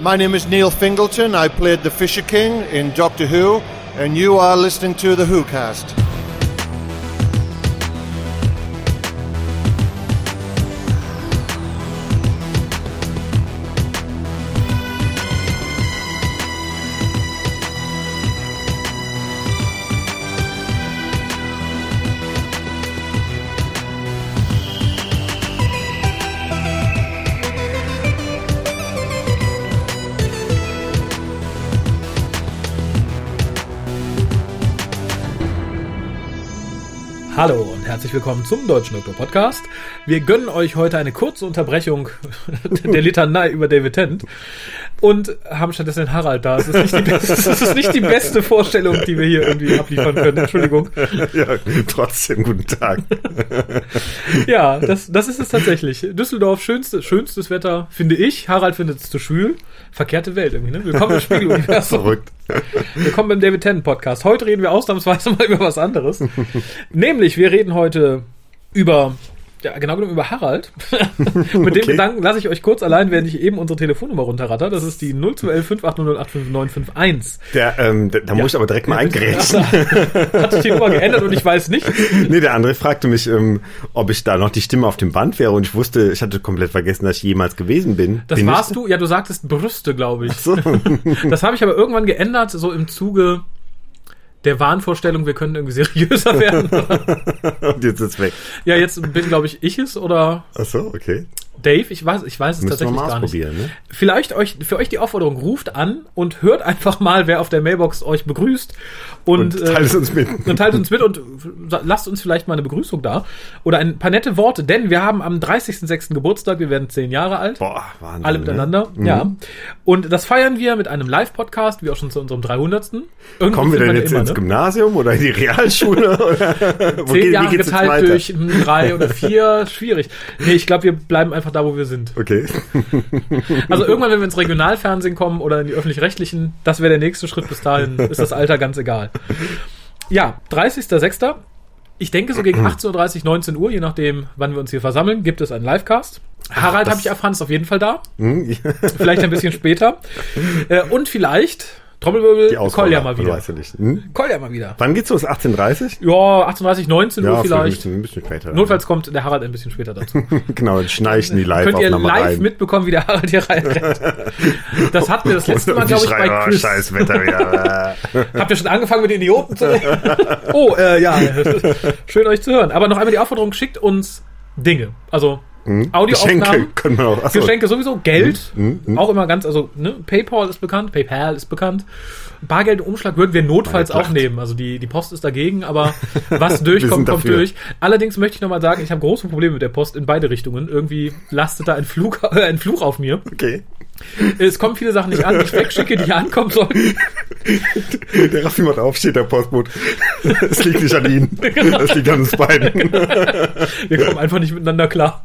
My name is Neil Fingleton. I played the Fisher King in Doctor Who, and you are listening to the Who Hallo und herzlich willkommen zum Deutschen Doktor Podcast. Wir gönnen euch heute eine kurze Unterbrechung der Litanei über David Tennant und haben stattdessen den Harald da. Das ist, nicht die beste, das ist nicht die beste Vorstellung, die wir hier irgendwie abliefern können. Entschuldigung. Ja, trotzdem guten Tag. Ja, das, das ist es tatsächlich. Düsseldorf, schönstes, schönstes Wetter, finde ich. Harald findet es zu schwül. Verkehrte Welt irgendwie, ne? Willkommen im Spiegeluniversum. Verrückt. Willkommen beim David Tennant Podcast. Heute reden wir ausnahmsweise mal über was anderes. Nämlich, wir reden heute über, ja, genau genommen über Harald. Mit dem Okay. Gedanken lasse ich euch kurz allein, während ich eben unsere Telefonnummer runterratter. Das ist die 0211 5800 Der, ähm, da, da muss ich aber direkt mal eingrätschen. Hat sich die Nummer geändert und ich weiß nicht. Nee, der andere fragte mich, ähm, ob ich da noch die Stimme auf dem Band wäre und ich wusste, ich hatte komplett vergessen, dass ich jemals gewesen bin. Das bin warst ich? du? Ja, du sagtest Brüste, glaube ich. So. Das habe ich aber irgendwann geändert, so im Zuge der Wahnvorstellung, wir können irgendwie seriöser werden. und jetzt ist weg. ja, jetzt bin, glaube ich, ich es oder Ach so, okay. Dave. Ich weiß, ich weiß es Müssen tatsächlich gar nicht. ne? Vielleicht euch, für euch die Aufforderung, ruft an und hört einfach mal, wer auf der Mailbox euch begrüßt. Und, Und teilt es uns mit. Und teilt uns mit und lasst uns vielleicht mal eine Begrüßung da. Oder ein paar nette Worte, denn wir haben am 30.06. Geburtstag, wir werden zehn Jahre alt. Boah, Wahnsinn. Alle miteinander, Ne? ja. Und das feiern wir mit einem Live-Podcast, wie auch schon zu unserem 300. Irgendwie Kommen wir denn jetzt immer, ins ne? Gymnasium oder in die Realschule? Oder Zehn Jahre geteilt durch hm, drei oder vier, schwierig. Nee, ich glaube, wir bleiben einfach da, wo wir sind. Okay. Also irgendwann, wenn wir ins Regionalfernsehen kommen oder in die öffentlich-rechtlichen, das wäre der nächste Schritt. Bis dahin ist das Alter ganz egal. Ja, 30.06. Ich denke so gegen 18.30 19 Uhr, je nachdem, wann wir uns hier versammeln, gibt es einen Livecast. Harald habe ich erfahren, ist auf jeden Fall da. Hm. Vielleicht ein bisschen später. Äh, und vielleicht, Trommelwirbel, Die Kolja mal wieder. Weißt du nicht. Hm? Kolja mal wieder. Wann geht's los? 18.30 Ja, 18.30 19 Uhr Ja, vielleicht. Ein bisschen, ein bisschen später. Notfalls kommt der Harald ein bisschen später dazu. Genau, dann schneide ich in die Könnt ihr live rein. mitbekommen, wie der Harald hier reinrennt. Das hatten wir das letzte Mal, glaube ich, bei oh, Chris. scheiß Wetter wieder. Habt ihr schon angefangen mit den Idioten zu Oh, äh, ja. Schön euch zu hören. Aber noch einmal die Aufforderung, schickt uns Dinge. Also Audioaufnahmen. Geschenke können wir auch. Achso. Geschenke sowieso, Geld, Mhm, auch immer ganz, also ne, PayPal ist bekannt, PayPal ist bekannt. Bargeld im Umschlag würden wir notfalls auch nehmen. Also die, die Post ist dagegen, aber was durchkommt, kommt durch. Allerdings möchte ich nochmal sagen, ich habe große Probleme mit der Post in beide Richtungen. Irgendwie lastet da ein Fluch, äh, ein Fluch auf mir. Okay. Es kommen viele Sachen nicht an, die ich wegschicke, die ankommen sollen. Der Raffi macht auf, steht der Postbote. Es liegt nicht an Ihnen. Es liegt an uns beiden. Wir kommen einfach nicht miteinander klar.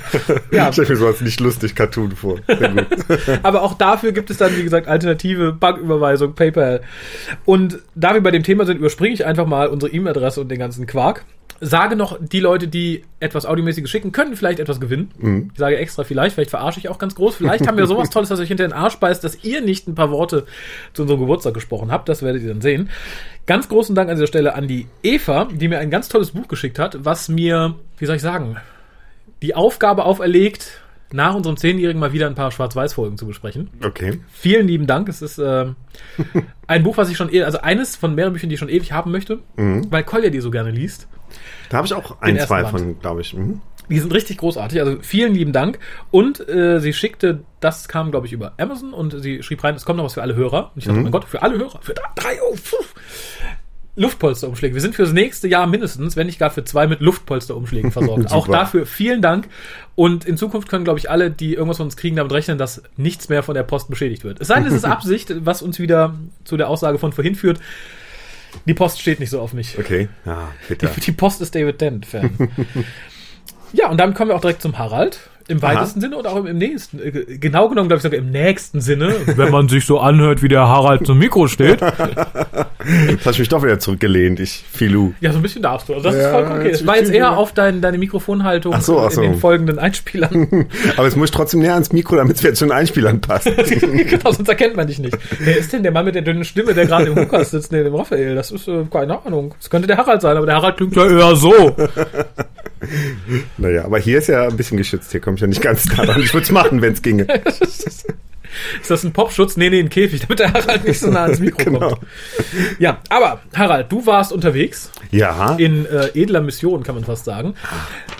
ja, Ich stelle mir sowas nicht lustig Cartoon vor. Aber auch dafür gibt es dann, wie gesagt, alternative Banküberweisung, PayPal. Und da wir bei dem Thema sind, überspringe ich einfach mal unsere E-Mail-Adresse und den ganzen Quark. Sage noch, die Leute, die etwas Audiomäßiges schicken, können vielleicht etwas gewinnen. Ich sage extra vielleicht, vielleicht verarsche ich auch ganz groß. Vielleicht haben wir sowas Tolles, dass euch hinter den Arsch beißt, dass ihr nicht ein paar Worte zu unserem Geburtstag gesprochen habt. Das werdet ihr dann sehen. Ganz großen Dank an dieser Stelle an die Eva, die mir ein ganz tolles Buch geschickt hat, was mir, wie soll ich sagen, die Aufgabe auferlegt, nach unserem Zehnjährigen mal wieder ein paar Schwarz-Weiß-Folgen zu besprechen. Okay. Vielen lieben Dank. Es ist ähm, ein Buch, was ich schon, eh, also eines von mehreren Büchern, die ich schon ewig haben möchte, weil Kolja die so gerne liest. Da habe ich auch ein, zwei von, glaube ich. Mhm. Die sind richtig großartig. Also vielen lieben Dank. Und äh, sie schickte, das kam, glaube ich, über Amazon und sie schrieb rein, es kommt noch was für alle Hörer. Und ich dachte, mein Gott, für alle Hörer, für drei, oh, puh. Luftpolsterumschläge. Wir sind fürs nächste Jahr mindestens, wenn nicht gar für zwei mit Luftpolsterumschlägen versorgt. Auch dafür vielen Dank. Und in Zukunft können, glaube ich, alle, die irgendwas von uns kriegen, damit rechnen, dass nichts mehr von der Post beschädigt wird. Es sei denn, es ist Absicht, was uns wieder zu der Aussage von vorhin führt. Die Post steht nicht so auf mich. Okay. Ja, bitte. Die Post ist David Dent-Fan. ja, und damit kommen wir auch direkt zum Harald. Im weitesten Sinne oder auch im, im nächsten. Äh, Genau genommen, glaube ich, sogar im nächsten Sinne, wenn man sich so anhört, wie der Harald zum Mikro steht. Jetzt hast du mich doch wieder zurückgelehnt, ich Filou. Ja, so ein bisschen darfst du. Also das ist Ja, vollkommen okay. jetzt Es war jetzt eher auf dein, deine Mikrofonhaltung Ach so, ach in so. den folgenden Einspielern. Aber jetzt muss ich trotzdem näher ans Mikro, damit es wieder zu den Einspielern passt. genau, sonst erkennt man dich nicht. Wer ist denn der Mann mit der dünnen Stimme, der gerade im Lukas sitzt, neben dem Raphael? Das ist, äh, keine Ahnung. Das könnte der Harald sein, aber der Harald klingt ja eher so. Naja, aber hier ist ja ein bisschen geschützt. Hier komme ich ja nicht ganz nah ran. Ich würde es machen, wenn es ginge. Ist das ein Popschutz? Nee, nee, ein Käfig, damit der Harald nicht so nah ans Mikro Genau. kommt. Ja, aber Harald, du warst unterwegs Ja, in äh, edler Mission, kann man fast sagen.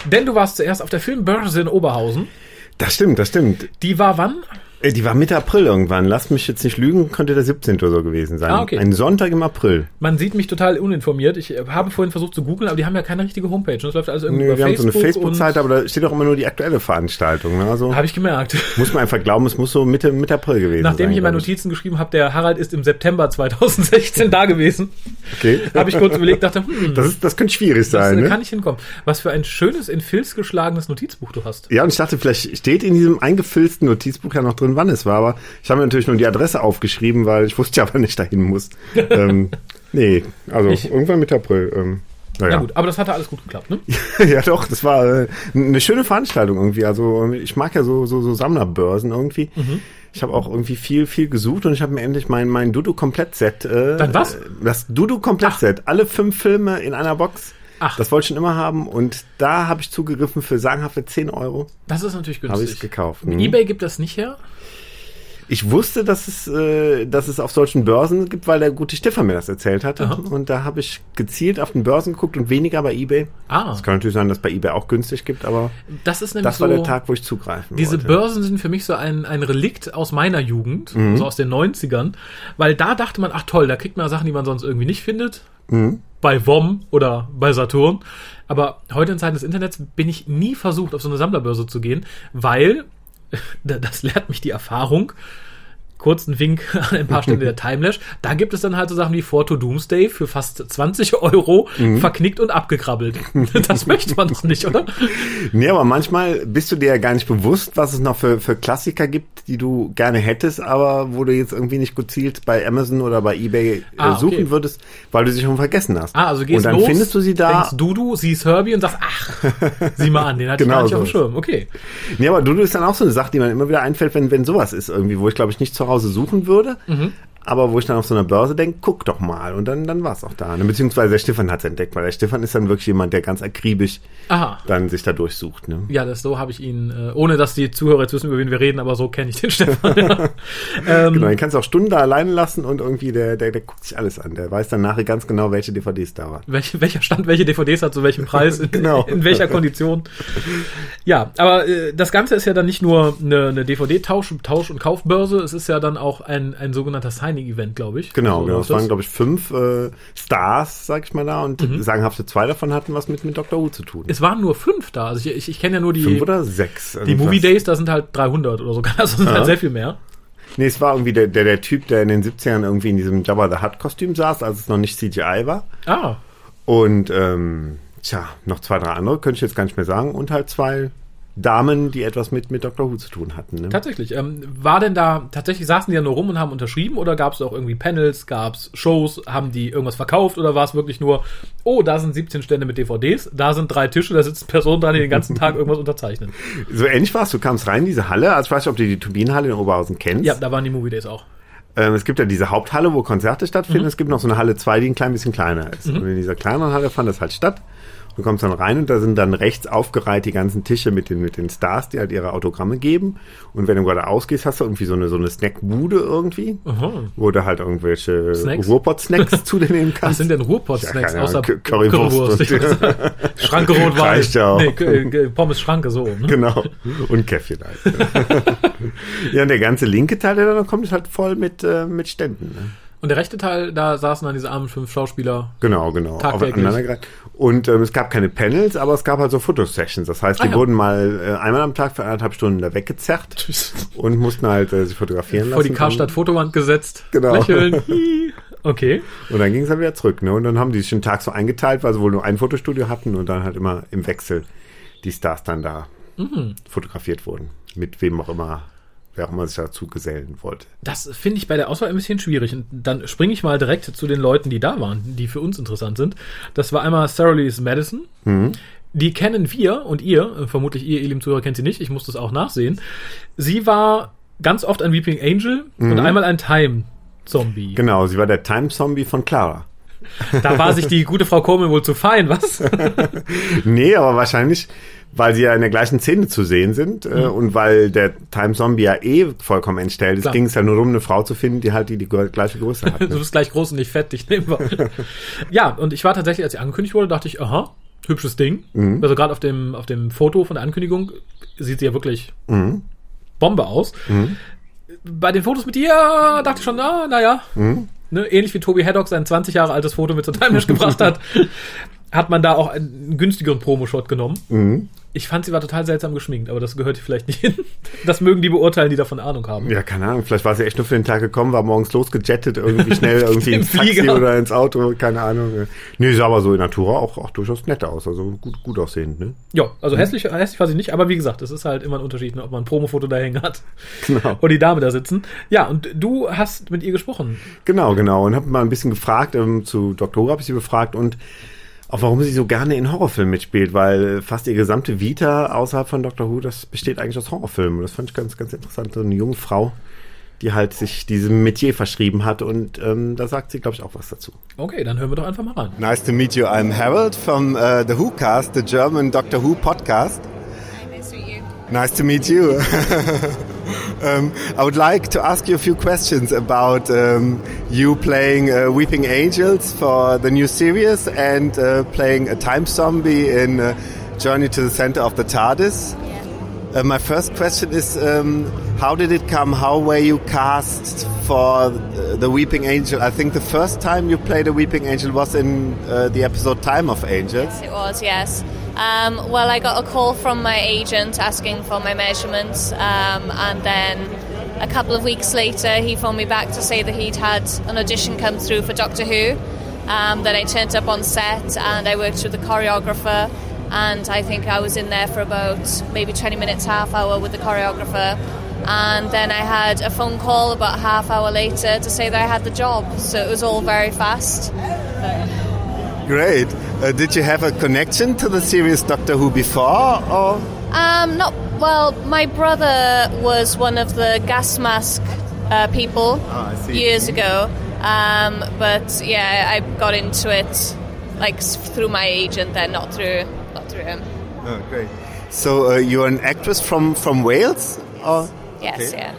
Denn du warst zuerst auf der Filmbörse in Oberhausen. das stimmt, das stimmt. Die war wann? Äh, Die war Mitte April irgendwann. Lass mich jetzt nicht lügen, könnte der 17. oder so gewesen sein. Ah, okay. Ein Sonntag im April. Man sieht mich total uninformiert. Ich äh, habe vorhin versucht zu googeln, aber die haben ja keine richtige Homepage. Das läuft alles irgendwie Nö, über wir haben so eine Facebook. Facebook-Seite, aber da steht auch immer nur die aktuelle Veranstaltung. Ne? Also Habe ich gemerkt. muss man einfach glauben, es muss so Mitte, Mitte April gewesen Nachdem sein. ich in meine glaub Notizen geschrieben habe, der Harald ist im September 2016 da gewesen, Okay. habe ich kurz überlegt, dachte, hm, Das, ist, das könnte schwierig sein. äh, Ne? kann ich hinkommen. Was für ein schönes, in Filz geschlagenes Notizbuch du hast. Ja, und ich dachte, vielleicht steht in diesem eingefilzten Notizbuch ja noch drin, wann es war, aber ich habe mir natürlich nur die Adresse aufgeschrieben, weil ich wusste ja, wann ich dahin muss. ähm, nee, also Ich- irgendwann Mitte April. Ähm, Na naja. gut, aber das hatte alles gut geklappt, ne? ja, doch, das war äh, eine schöne Veranstaltung irgendwie. Also ich mag ja so, so, so Sammlerbörsen irgendwie. Mhm. Ich habe auch irgendwie viel, viel gesucht und ich habe mir endlich mein, mein Dudu-Komplettset. Äh, Dein was? Das Dudu-Komplettset. Alle fünf Filme in einer Box. Ach. Das wollte ich schon immer haben und da habe ich zugegriffen für sagenhafte 10 Euro. Das ist natürlich Habe ich günstig. gekauft. Mhm. eBay gibt das nicht her? Ich wusste, dass es, äh, dass es auf solchen Börsen gibt, weil der gute Stefan mir das erzählt hatte. Aha. Und da habe ich gezielt auf den Börsen geguckt und weniger bei eBay. Ah, Es kann natürlich sein, dass es bei eBay auch günstig gibt, aber das ist nämlich das so. war der Tag, wo ich zugreifen Diese wollte. Börsen sind für mich so ein, ein Relikt aus meiner Jugend, Mhm. so aus den 90ern, weil da dachte man, ach toll, da kriegt man Sachen, die man sonst irgendwie nicht findet. Mhm. Bei WOM oder bei Saturn. Aber heute in Zeiten des Internets bin ich nie versucht, auf so eine Sammlerbörse zu gehen, weil, das lehrt mich die Erfahrung, kurzen Wink an ein paar Stellen der Timelash. Da gibt es dann halt so Sachen wie Photo Doomsday für fast 20 Euro Mhm. verknickt und abgekrabbelt. Das möchte man doch nicht, oder? Nee, aber manchmal bist du dir ja gar nicht bewusst, was es noch für, für Klassiker gibt, die du gerne hättest, aber wo du jetzt irgendwie nicht gezielt bei Amazon oder bei eBay Ah, äh, suchen okay. würdest, weil du sie schon vergessen hast. Ah, also gehst Und dann los, findest du sie da. denkst du, du siehst Herbie und sagst, ach, sieh mal an, den hatte Genau ich gar nicht so auf dem Schirm. Okay. Nee, aber Dudu ist dann auch so eine Sache, die man immer wieder einfällt, wenn, wenn sowas ist irgendwie, wo ich glaube ich nicht zu Hause suchen würde, Mhm. Aber wo ich dann auf so einer Börse denke, guck doch mal und dann, dann war es auch da. Ne? Beziehungsweise der Stefan hat es entdeckt, weil der Stefan ist dann wirklich jemand, der ganz akribisch Aha. dann sich da durchsucht. Ne? Ja, das, so habe ich ihn, äh, ohne dass die Zuhörer jetzt wissen, über wen wir reden, aber so kenne ich den Stefan. Ja. ähm, Genau, den kannst du auch Stunden da alleine lassen und irgendwie der, der, der guckt sich alles an. Der weiß dann nachher ganz genau, welche DVDs da waren. welche, welcher Stand welche DVDs hat, zu welchem Preis, in, Genau. in welcher Kondition. Ja, aber äh, das Ganze ist ja dann nicht nur eine, eine DVD-Tausch Tausch- und Kaufbörse, es ist ja dann auch ein, ein sogenannter Signing-Event, glaube ich. Genau, So genau. Es waren, das. glaube ich, fünf äh, Stars, sag ich mal da, und Mhm. sagenhafte zwei davon hatten was mit, mit Dr. Who zu tun. Es waren nur fünf da. Also ich, ich, ich kenne ja nur die, Fünf oder sechs. die irgendwas. Movie Days, da sind halt 300 oder so. Also sind Ja. halt sehr viel mehr. Nee, es war irgendwie der, der, der Typ, der in den 70ern irgendwie in diesem Jabba the Hutt-Kostüm saß, als es noch nicht CGI war. Ah, Und, ähm, tja, noch zwei, drei andere, könnte ich jetzt gar nicht mehr sagen. Und halt zwei Damen, die etwas mit, mit Dr. Who zu tun hatten. Ne? Tatsächlich. Ähm, war denn da, tatsächlich saßen die ja nur rum und haben unterschrieben oder gab es auch irgendwie Panels, gab es Shows, haben die irgendwas verkauft oder war es wirklich nur, oh, da sind 17 Stände mit DVDs, da sind drei Tische, da sitzen Personen dran, die den ganzen Tag irgendwas unterzeichnen. So ähnlich war es. Du kamst rein in diese Halle. Also ich weiß nicht, ob du die Turbinenhalle in Oberhausen kennst. Ja, da waren die Movie Days auch. Ähm, es gibt ja diese Haupthalle, wo Konzerte stattfinden. Mhm. Es gibt noch so eine Halle 2, die ein klein bisschen kleiner ist. Und in dieser kleineren Halle fand das halt statt. Du kommst dann rein und da sind dann rechts aufgereiht die ganzen Tische mit den, mit den Stars, die halt ihre Autogramme geben. Und wenn du gerade ausgehst, hast du irgendwie so eine, so eine Snackbude irgendwie, Aha. wo du halt irgendwelche Snacks? Ruhrpott-Snacks zu dir nehmen Was kannst. sind denn Ruhrpott-Snacks Ja, außer Currywurst sagen, Schranke rot weiß. Reicht ja auch. Nee, äh, Pommes Schranke so. Ne? Genau. Und Käffchen halt. ja, und der ganze linke Teil, der da noch kommt, ist halt voll mit, äh, mit Ständen. Ne? Und der rechte Teil, da saßen dann diese armen fünf Schauspieler. Genau, genau. Tagtäglich. Und ähm, es gab keine Panels, aber es gab halt so Fotosessions. Das heißt, die Ah, ja. wurden mal äh, einmal am Tag für anderthalb Stunden da weggezerrt und mussten halt äh, sich fotografieren Vor die lassen. Karstadt-Fotowand gesetzt. Genau. Lächeln. Okay. Und dann ging es halt wieder zurück. Ne? Und dann haben die sich den Tag so eingeteilt, weil sie wohl nur ein Fotostudio hatten und dann halt immer im Wechsel die Stars dann da fotografiert wurden. Mit wem auch immer, wer auch immer sich dazu gesellen wollte. Das finde ich bei der Auswahl ein bisschen schwierig. Und dann springe ich mal direkt zu den Leuten, die da waren, die für uns interessant sind. Das war einmal Sarah Louise Madison. Die kennen wir und ihr, äh, vermutlich ihr, ihr lieben Zuhörer, kennt sie nicht. Ich muss das auch nachsehen. Sie war ganz oft ein Weeping Angel und einmal ein Time-Zombie. Genau, sie war der Time-Zombie von Clara. Da war sich die gute Frau Coleman wohl zu fein, was? Nee, aber wahrscheinlich, weil sie ja in der gleichen Szene zu sehen sind äh, und weil der Time Zombie ja eh vollkommen entstellt ist, ging es ja nur darum, eine Frau zu finden, die halt die, die gleiche Größe hat. Du Ne? bist gleich groß und nicht fett, ich nehme mal. Ja, und ich war tatsächlich, als sie angekündigt wurde, dachte ich, aha, hübsches Ding. Also gerade auf dem, auf dem Foto von der Ankündigung sieht sie ja wirklich Bombe aus. Bei den Fotos mit ihr dachte ich schon, ah, naja, ne, ähnlich wie Toby Haddock sein 20 Jahre altes Foto mit zur Time Lash gebracht hat, hat man da auch einen günstigeren Promo-Shot genommen. Ich fand, sie war total seltsam geschminkt, aber das gehört vielleicht nicht hin. Das mögen die beurteilen, die davon Ahnung haben. Ja, keine Ahnung, vielleicht war sie echt nur für den Tag gekommen, war morgens losgejettet, irgendwie schnell irgendwie ins Taxi Flieger. oder ins Auto, keine Ahnung. Nee, sah aber so in Natura auch, auch durchaus nett aus, also gut, gut aussehend, ne? Ja, also hässlich, hässlich war sie nicht, aber wie gesagt, es ist halt immer ein Unterschied, ne, ob man ein Promofoto da hängen hat Genau. und die Dame da sitzen. Ja, und du hast mit ihr gesprochen. Genau, genau. Und habe mal ein bisschen gefragt, ähm, zu Dr. Who habe ich sie befragt und auch warum sie so gerne in Horrorfilmen mitspielt, weil fast ihr gesamte Vita außerhalb von Dr. Who, das besteht eigentlich aus Horrorfilmen. Und das fand ich ganz, ganz interessant. So eine junge Frau, die halt sich diesem Metier verschrieben hat und ähm, da sagt sie, glaube ich, auch was dazu. Okay, dann hören wir doch einfach mal rein. Nice to meet you. I'm Harold from uh, the Who Cast, the German Doctor Who podcast. Nice to meet you. Nice to meet you. um, I would like to ask you a few questions about um, you playing uh, Weeping Angels for the new series and uh, playing a time zombie in uh, Journey to the Center of the TARDIS. Uh, my first question is um, how did it come? How were you cast for uh, the Weeping Angel? I think the first time you played a Weeping Angel was in uh, the episode Time of Angels. It was, yes. Um, well, I got a call from my agent asking for my measurements, um, and then a couple of weeks later, he phoned me back to say that he'd had an audition come through for Doctor Who. Um, then I turned up on set and I worked with the choreographer, and I think I was in there for about maybe 20 minutes, half hour with the choreographer. And then I had a phone call about half hour later to say that I had the job. So it was all very fast. Great. Uh, did you have a connection to the series Doctor Who before? Or Um, not well. My brother was one of the gas mask uh, people see. years ago, um, but yeah, I got into it like through my agent, then not through not through him. oh, great. So uh, you're an actress from from Wales? Or? Yes, Okay. yeah.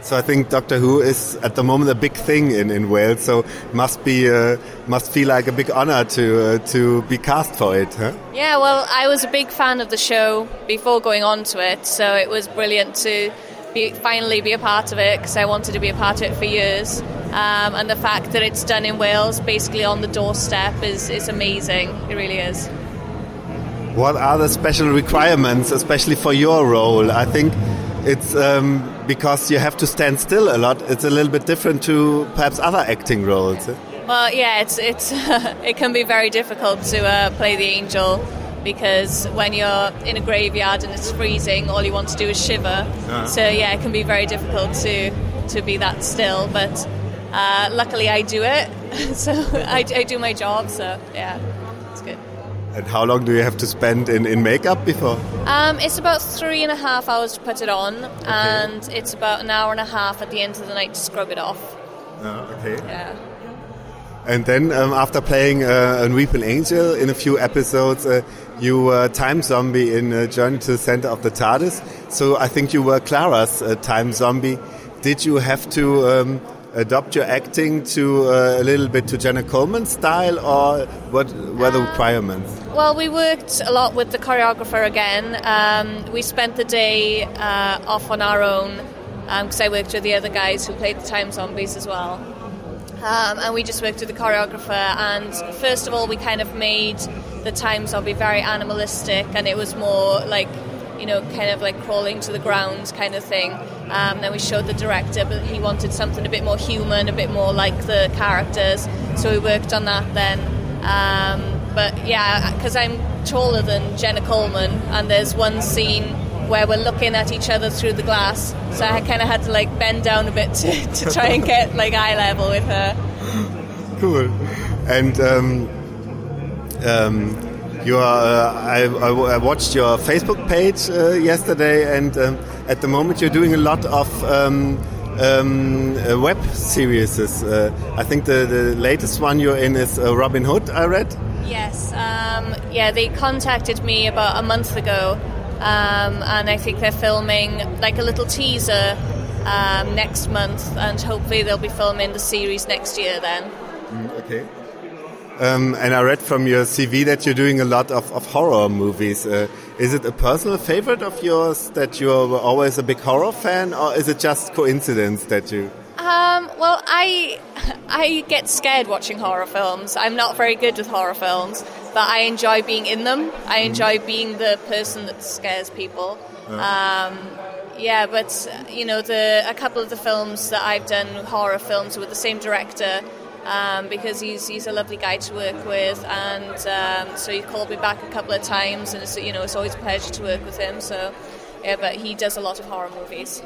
So I think Doctor Who is at the moment a big thing in, in Wales. So must be uh, must feel like a big honor to uh, to be cast for it. Huh? Yeah, well, I was a big fan of the show before going on to it, so it was brilliant to be, finally be a part of it because I wanted to be a part of it for years. Um, and the fact that it's done in Wales, basically on the doorstep, is, is amazing. It really is. What are the special requirements, especially for your role? I think it's um, because you have to stand still a lot. It's a little bit different to perhaps other acting roles. Well, yeah, it's it's it can be very difficult to uh, play the angel because when you're in a graveyard and it's freezing, all you want to do is shiver. So yeah, it can be very difficult to to be that still. But uh, luckily, I do it, so I, I do my job. So yeah. And how long do you have to spend in, in makeup before? Um, it's about three and a half hours to put it on, and it's about an hour and a half at the end of the night to scrub it off. okay. Yeah. And then um, after playing uh, a Weeping Angel in a few episodes, uh, you were Time Zombie in uh, Journey to the Center of the TARDIS. So I think you were Clara's uh, Time Zombie. Did you have to um, adopt your acting to uh, a little bit to Jenna Coleman's style, or what were the requirements? Well, we worked a lot with the choreographer again. Um, we spent the day uh, off on our own because I worked with the other guys who played the Time Zombies as well. Um, and we just worked with the choreographer. And first of all, we kind of made the Time Zombie very animalistic, and it was more like, you know, kind of like crawling to the ground kind of thing. Um, then we showed the director, but he wanted something a bit more human, a bit more like the characters. So we worked on that then. Um, but yeah, because I'm taller than Jenna Coleman, and there's one scene where we're looking at each other through the glass. So I kind of had to like bend down a bit to, to try and get like eye level with her. Cool. And um, um, you are, uh, I, I, I watched your Facebook page uh, yesterday, and um, at the moment you're doing a lot of um, um, uh, web series. Uh, I think the, the latest one you're in is uh, Robin Hood. I read. Yes. Um, yeah, they contacted me about a month ago, um, and I think they're filming like a little teaser um, next month, and hopefully they'll be filming the series next year then. Okay. Um, and I read from your CV that you're doing a lot of, of horror movies. Uh, is it a personal favorite of yours that you're always a big horror fan, or is it just coincidence that you? Um, well, I I get scared watching horror films. I'm not very good with horror films, but I enjoy being in them. I enjoy being the person that scares people. Um, yeah, but you know, the a couple of the films that I've done horror films with the same director. Um, because he's he's a lovely guy to work with, and um, so he called me back a couple of times, and it's, you know it's always a pleasure to work with him. So, yeah, but he does a lot of horror movies.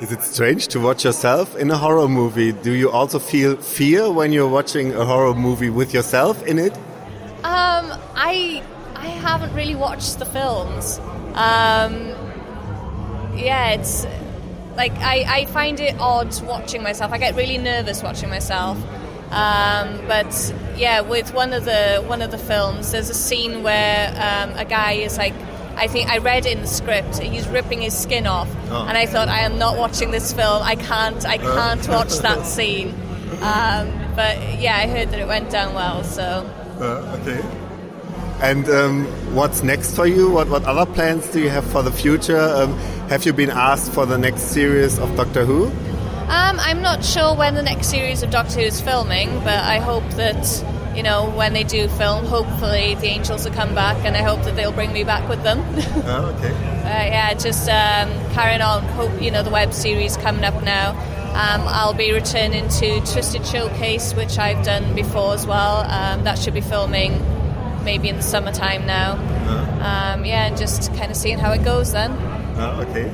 Is it strange to watch yourself in a horror movie? Do you also feel fear when you're watching a horror movie with yourself in it? Um, I I haven't really watched the films. Um, yeah, it's like I, I find it odd watching myself. I get really nervous watching myself. Um, but yeah, with one of the one of the films, there's a scene where um, a guy is like, I think I read in the script, he's ripping his skin off, and I thought I am not watching this film. I can't, I can't watch that scene. Um, but yeah, I heard that it went down well, so. Uh, okay. And um, what's next for you? What what other plans do you have for the future? Um, have you been asked for the next series of Doctor Who? Um, I'm not sure when the next series of Doctor Who is filming, but I hope that you know when they do film, hopefully the Angels will come back, and I hope that they'll bring me back with them. Oh, okay. Uh, yeah, just um, carrying on. Hope you know the web series coming up now. Um, I'll be returning to Twisted Showcase, which I've done before as well. Um, that should be filming maybe in the summertime now. Um, yeah, and just kind of seeing how it goes then. Oh, okay.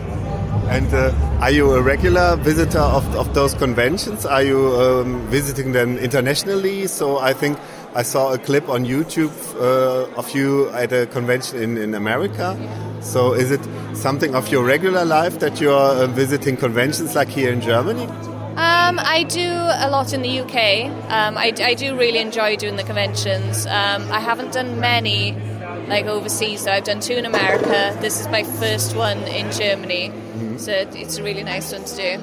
And uh, are you a regular visitor of, of those conventions? Are you um, visiting them internationally? So I think I saw a clip on YouTube uh, of you at a convention in, in America. So is it something of your regular life that you're uh, visiting conventions like here in Germany? Um, I do a lot in the UK. Um, I, I do really enjoy doing the conventions. Um, I haven't done many like overseas. So I've done two in America. This is my first one in Germany. So it's a really nice one to do.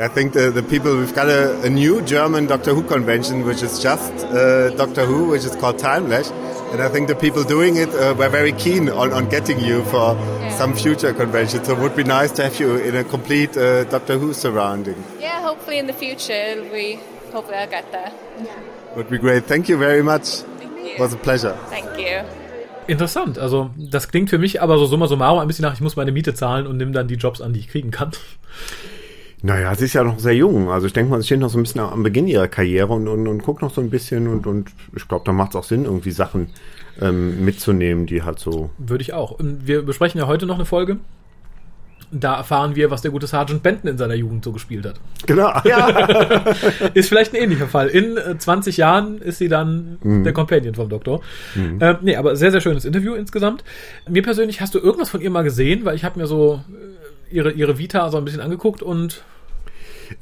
I think the, the people, we've got a, a new German Doctor Who convention, which is just uh, Doctor Who, which is called Timelash. And I think the people doing it uh, were very keen on, on getting you for some future convention. So it would be nice to have you in a complete uh, Doctor Who surrounding. Yeah, hopefully in the future we hopefully I'll get there. Would be great. Thank you very much. Thank you. It was a pleasure. Thank you. Interessant. Also, das klingt für mich aber so summa summarum ein bisschen nach, ich muss meine Miete zahlen und nimm dann die Jobs an, die ich kriegen kann. Naja, sie ist ja noch sehr jung. Also ich denke mal, sie steht noch so ein bisschen am Beginn ihrer Karriere und, und, und guckt noch so ein bisschen und, und ich glaube, da macht es auch Sinn, irgendwie Sachen ähm, mitzunehmen, die halt so. Würde ich auch. Und wir besprechen ja heute noch eine Folge. Da erfahren wir, was der gute Sergeant Benton in seiner Jugend so gespielt hat. Genau, ja. Ist vielleicht ein ähnlicher Fall. In äh, 20 Jahren ist sie dann der Companion vom Doktor. Äh, nee, aber sehr, sehr schönes Interview insgesamt. Mir persönlich, hast du irgendwas von ihr mal gesehen? Weil ich habe mir so äh, ihre, ihre Vita so ein bisschen angeguckt und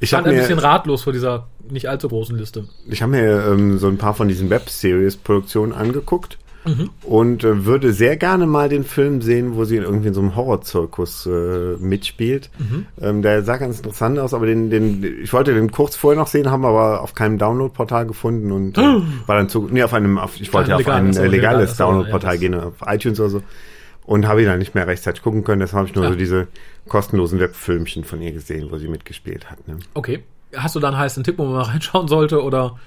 Ich stand habe ein bisschen ratlos vor dieser nicht allzu großen Liste. ich hab mir ähm, so ein paar von diesen Web-Series-Produktionen angeguckt und äh, würde sehr gerne mal den Film sehen, wo sie in irgendwie in so einem Horrorzirkus äh, mitspielt. Ähm, der sah ganz interessant aus, aber den, den, ich wollte den kurz vorher noch sehen, haben aber auf keinem Download-Portal gefunden und äh, war dann zu, nee, auf einem, auf, ich wollte Kein auf ein legales, äh, legales, Download-Portal ja, gehen, auf iTunes oder so. Und habe ihn dann nicht mehr rechtzeitig gucken können, deshalb habe ich nur Ja. so diese kostenlosen Webfilmchen von ihr gesehen, wo sie mitgespielt hat. Ne? Okay. Hast du da einen heißen Tipp, wo man mal reinschauen sollte oder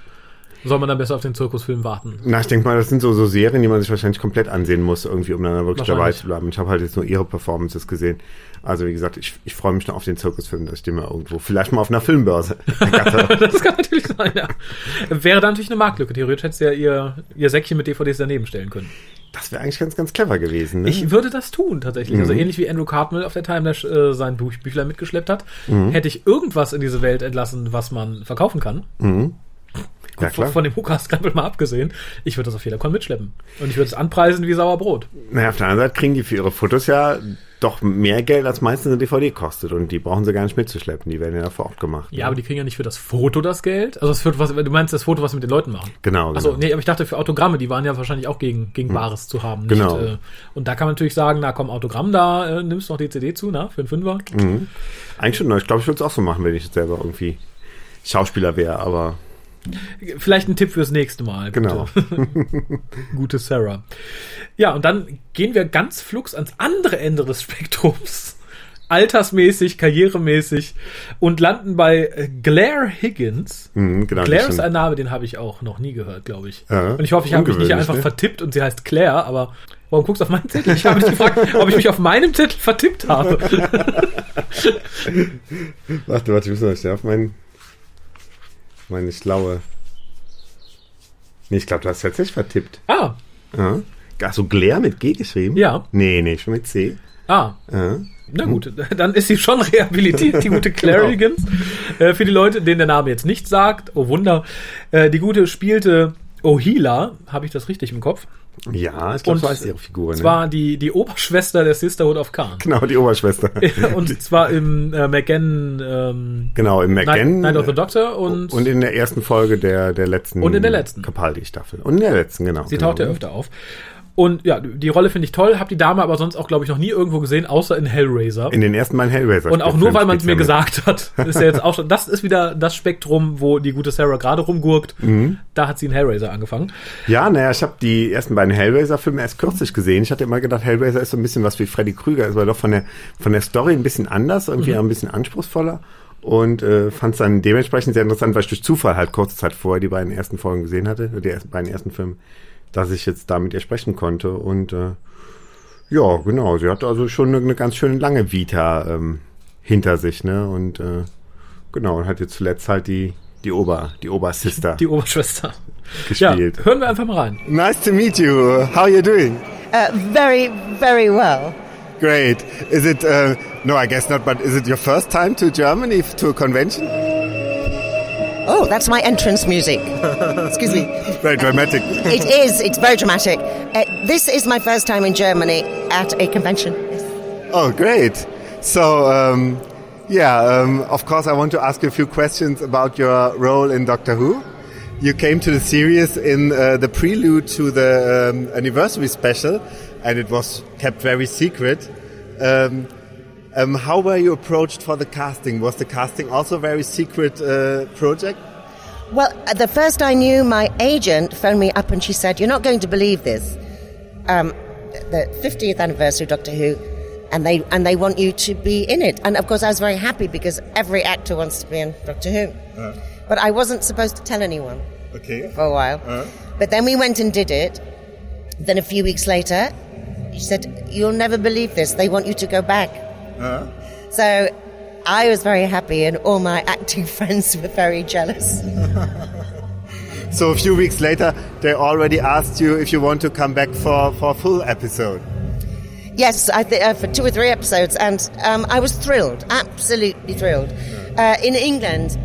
soll man dann besser auf den Zirkusfilm warten? Na, ich denke mal, das sind so, so Serien, die man sich wahrscheinlich komplett ansehen muss, irgendwie, um dann wirklich dabei zu bleiben. Ich habe halt jetzt nur ihre Performances gesehen. Also wie gesagt, ich, ich freue mich noch auf den Zirkusfilm, dass ich den mal irgendwo, vielleicht mal auf einer Filmbörse. Das kann natürlich sein, ja. Wäre dann natürlich eine Marktlücke. Theoretisch hättest du ja ihr, ihr Säckchen mit DVDs daneben stellen können. Das wäre eigentlich ganz, ganz clever gewesen. Ne? Ich würde das tun, tatsächlich. Also ähnlich wie Andrew Cartmel auf der Timelash äh, sein Buch, Büchlein mitgeschleppt hat, hätte ich irgendwas in diese Welt entlassen, was man verkaufen kann. Ja, Von, von dem Hooker-Scramble mal abgesehen. Ich würde das auf jeder Con mitschleppen. Und ich würde es anpreisen wie Sauerbrot. Naja, auf der anderen Seite kriegen die für ihre Fotos ja doch mehr Geld, als meistens eine DVD kostet. Und die brauchen sie gar nicht mitzuschleppen. Die werden ja vor Ort gemacht. Ja, aber die kriegen ja nicht für das Foto das Geld. Also das Foto, was, du meinst das Foto, was sie mit den Leuten machen. Genau, genau. Also nee, aber ich dachte für Autogramme, die waren ja wahrscheinlich auch gegen, gegen Bares zu haben. Genau. äh, und da kann man natürlich sagen, na komm, Autogramm, da äh, nimmst du noch die CD zu, na, für einen Fünfer. Eigentlich schon, ich glaube, ich würde es auch so machen, wenn ich jetzt selber irgendwie Schauspieler wäre, aber Vielleicht ein Tipp fürs nächste Mal. Genau. Gute, Sarah. Ja, und dann gehen wir ganz flugs ans andere Ende des Spektrums. Altersmäßig, karrieremäßig und landen bei äh, Claire Higgins. Mhm, genau, Claire die ist ein Name, den habe ich auch noch nie gehört, glaube ich. Ja, und ich hoffe, ich habe mich nicht einfach ne? vertippt und sie heißt Claire, aber warum guckst du auf meinen Zettel? Ich habe dich gefragt, ob ich mich auf meinem Zettel vertippt habe. Warte, warte, ich muss noch schnell auf mein, meine schlaue. Nee, ich glaube, du hast tatsächlich vertippt. ah, Ja. Ach so, Claire mit G geschrieben? Ja. Nee, nee, schon mit C. ah. Ja. Na gut, dann ist sie schon rehabilitiert, die gute Claire Genau. Äh, für die Leute, denen der Name jetzt nicht sagt, oh Wunder, äh, die gute spielte Ohila, habe ich das richtig im Kopf? Ja, ich glaube, Und so heißt ihre Figur. Ne? Zwar die, die Oberschwester der Sisterhood of Khan. genau, die Oberschwester. und zwar im äh, McGann ähm, genau, im Night, McGann. Night of the Doctor und, und in der ersten Folge der, der letzten. Und in der letzten. Capaldi-Staffel. Und in der letzten, genau. sie genau. taucht ja öfter auf. Und ja, die Rolle finde ich toll, habe die Dame aber sonst auch, glaube ich, noch nie irgendwo gesehen, außer in Hellraiser. In den ersten beiden Hellraiser. Und auch nur, weil man es mir gesagt hat. Ist ja jetzt auch schon, das ist wieder das Spektrum, wo die gute Sarah gerade rumgurkt. Mhm. Da hat sie in Hellraiser angefangen. Ja, naja, ich habe die ersten beiden Hellraiser-Filme erst kürzlich gesehen. Ich hatte immer gedacht, Hellraiser ist so ein bisschen was wie Freddy Krüger, ist aber doch von der, von der Story ein bisschen anders, irgendwie Mhm. auch ein bisschen anspruchsvoller. Und äh, fand es dann dementsprechend sehr interessant, weil ich durch Zufall halt kurze Zeit vorher die beiden ersten Folgen gesehen hatte, die ersten, beiden ersten Filme, dass ich jetzt da mit ihr sprechen konnte. Und äh, ja, genau, sie hat also schon eine, eine ganz schön lange Vita ähm, hinter sich, ne? Und äh, genau, und hat jetzt zuletzt halt die, die Ober, die Obersister Die Oberschwester. gespielt. Ja, hören wir einfach mal rein. Nice to meet you. How are you doing? Uh, very, very well. Great. Is it, uh, no, I guess not, but is it your first time to Germany to a convention? Oh, that's my entrance music. Excuse me. Very dramatic. It is. It's very dramatic. Uh, this is my first time in Germany at a convention. Oh, great. So, um, yeah, um, of course, I want to ask you a few questions about your role in Doctor Who. You came to the series in uh, the prelude to the um, anniversary special, and it was kept very secret. Um, how were you approached for the casting? Was the casting also a very secret uh, project? Well, uh, the first I knew, my agent phoned me up and she said, "You're not going to believe this. Um, the 50th anniversary of Doctor Who." And they and they want you to be in it, and of course I was very happy because every actor wants to be in Doctor Who. But I wasn't supposed to tell anyone. Okay. for a while. But then we went and did it. Then a few weeks later, she said, You'll never believe this. They want you to go back. So I was very happy, and all my acting friends were very jealous. So a few weeks later, they already asked you if you want to come back for, for a full episode. yes, I th- uh, for two or three episodes, and um, I was thrilled, absolutely thrilled. Uh, in England,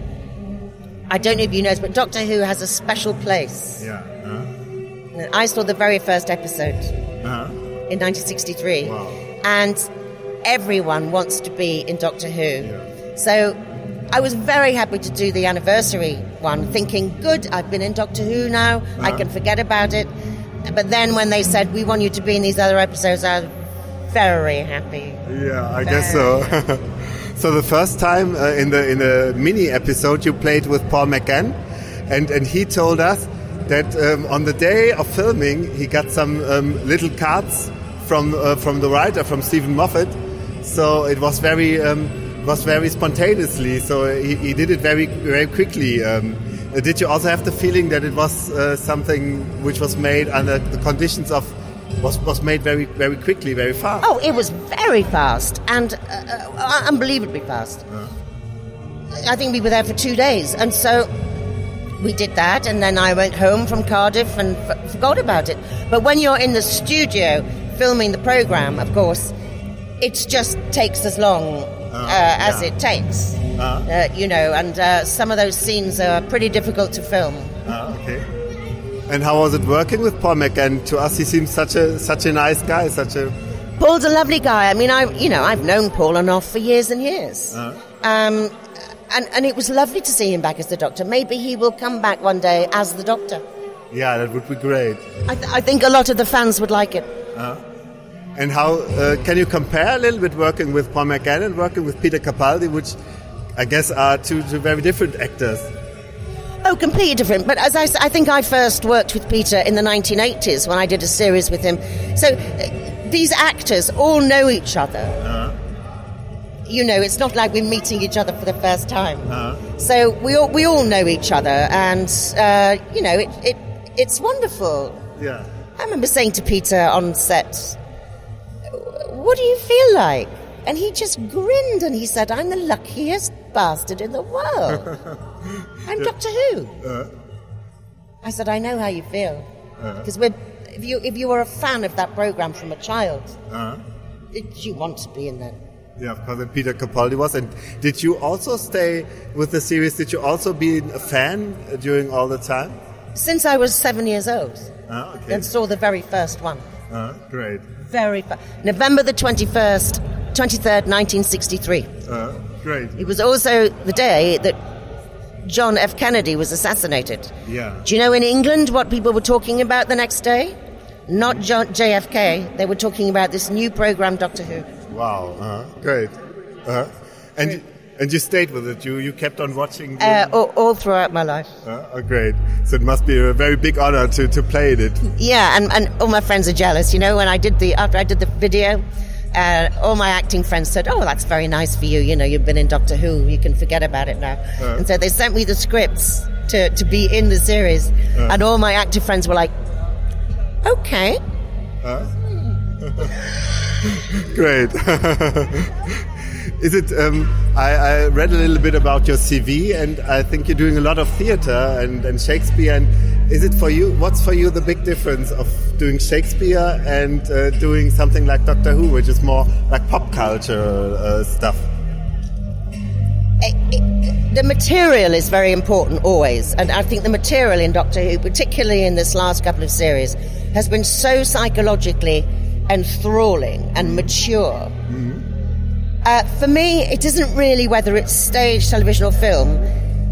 I don't know if you know, but Doctor Who has a special place. Yeah. And I saw the very first episode in 1963, and everyone wants to be in Doctor Who. So I was very happy to do the anniversary one, thinking, good, I've been in Doctor Who now, I can forget about it. But then when they said, we want you to be in these other episodes, I was very happy. Yeah, I guess so. so the first time uh, in the in the mini episode you played with Paul McGann, and and he told us that um, on the day of filming he got some um, little cards from uh, from the writer from Stephen Moffat. So it was very um, was very spontaneously. So he, he did it very very quickly. Um, uh, did you also have the feeling that it was uh, something which was made under the conditions of was was made very very quickly, very fast? Oh, it was very fast and uh, uh, unbelievably fast. I think we were there for two days, and so we did that, and then I went home from Cardiff and f- forgot about it. But when you're in the studio filming the program, of course, it just takes as long uh, as yeah. it takes. Uh, you know, and uh, some of those scenes are pretty difficult to film. Ah, okay. And how was it working with Paul McGann? To us, he seems such a such a nice guy, such a Paul's a lovely guy. I mean, I you know I've known Paul and off for years and years. Um, and, and it was lovely to see him back as the Doctor. Maybe he will come back one day as the Doctor. yeah, that would be great. I, th- I think a lot of the fans would like it. And how uh, can you compare a little bit working with Paul McGann and working with Peter Capaldi, which I guess are two, two very different actors? Oh, completely different. But as I think I first worked with Peter in the 1980s when I did a series with him. So uh, these actors all know each other. You know, it's not like we're meeting each other for the first time. So we all, we all know each other, and uh, you know, it, it it's wonderful. Yeah. I remember saying to Peter on set, "What do you feel like?" And he just grinned and he said, "I'm the luckiest bastard in the world. I'm Doctor Who." I said, "I know how you feel because we're if you if you were a fan of that program from a child, it, you want to be in that." Yeah, of course, and Peter Capaldi was. And did you also stay with the series? Did you also be a fan during all the time? Since I was seven years old, Ah, okay. and saw the very first one. Ah, great. Very fast. November the 21st, 23rd, 1963. Ah, great. It was also the day that John F. Kennedy was assassinated. Yeah. Do you know in England what people were talking about the next day? Not John, JFK. They were talking about this new program, Doctor Who. Wow. Uh, great. Uh, and you, and you stayed with it. You you kept on watching. Uh, all, all throughout my life. Uh, oh, great. So it must be a very big honor to, to play in it. Yeah, and, and all my friends are jealous. You know, when I did the after I did the video, uh, all my acting friends said, "Oh, that's very nice for you. You know, you've been in Doctor Who. You can forget about it now." And so they sent me the scripts to, to be in the series, and all my actor friends were like, "Okay." Great. Is it? Um, I, I read a little bit about your CV, and I think you're doing a lot of theater and, and Shakespeare. And is it for you? What's for you the big difference of doing Shakespeare and uh, doing something like Doctor Who, which is more like pop culture uh, stuff? the material is very important always, and I think the material in Doctor Who, particularly in this last couple of series, has been so psychologically enthralling and mature. Uh, for me, it isn't really whether it's stage, television, or film.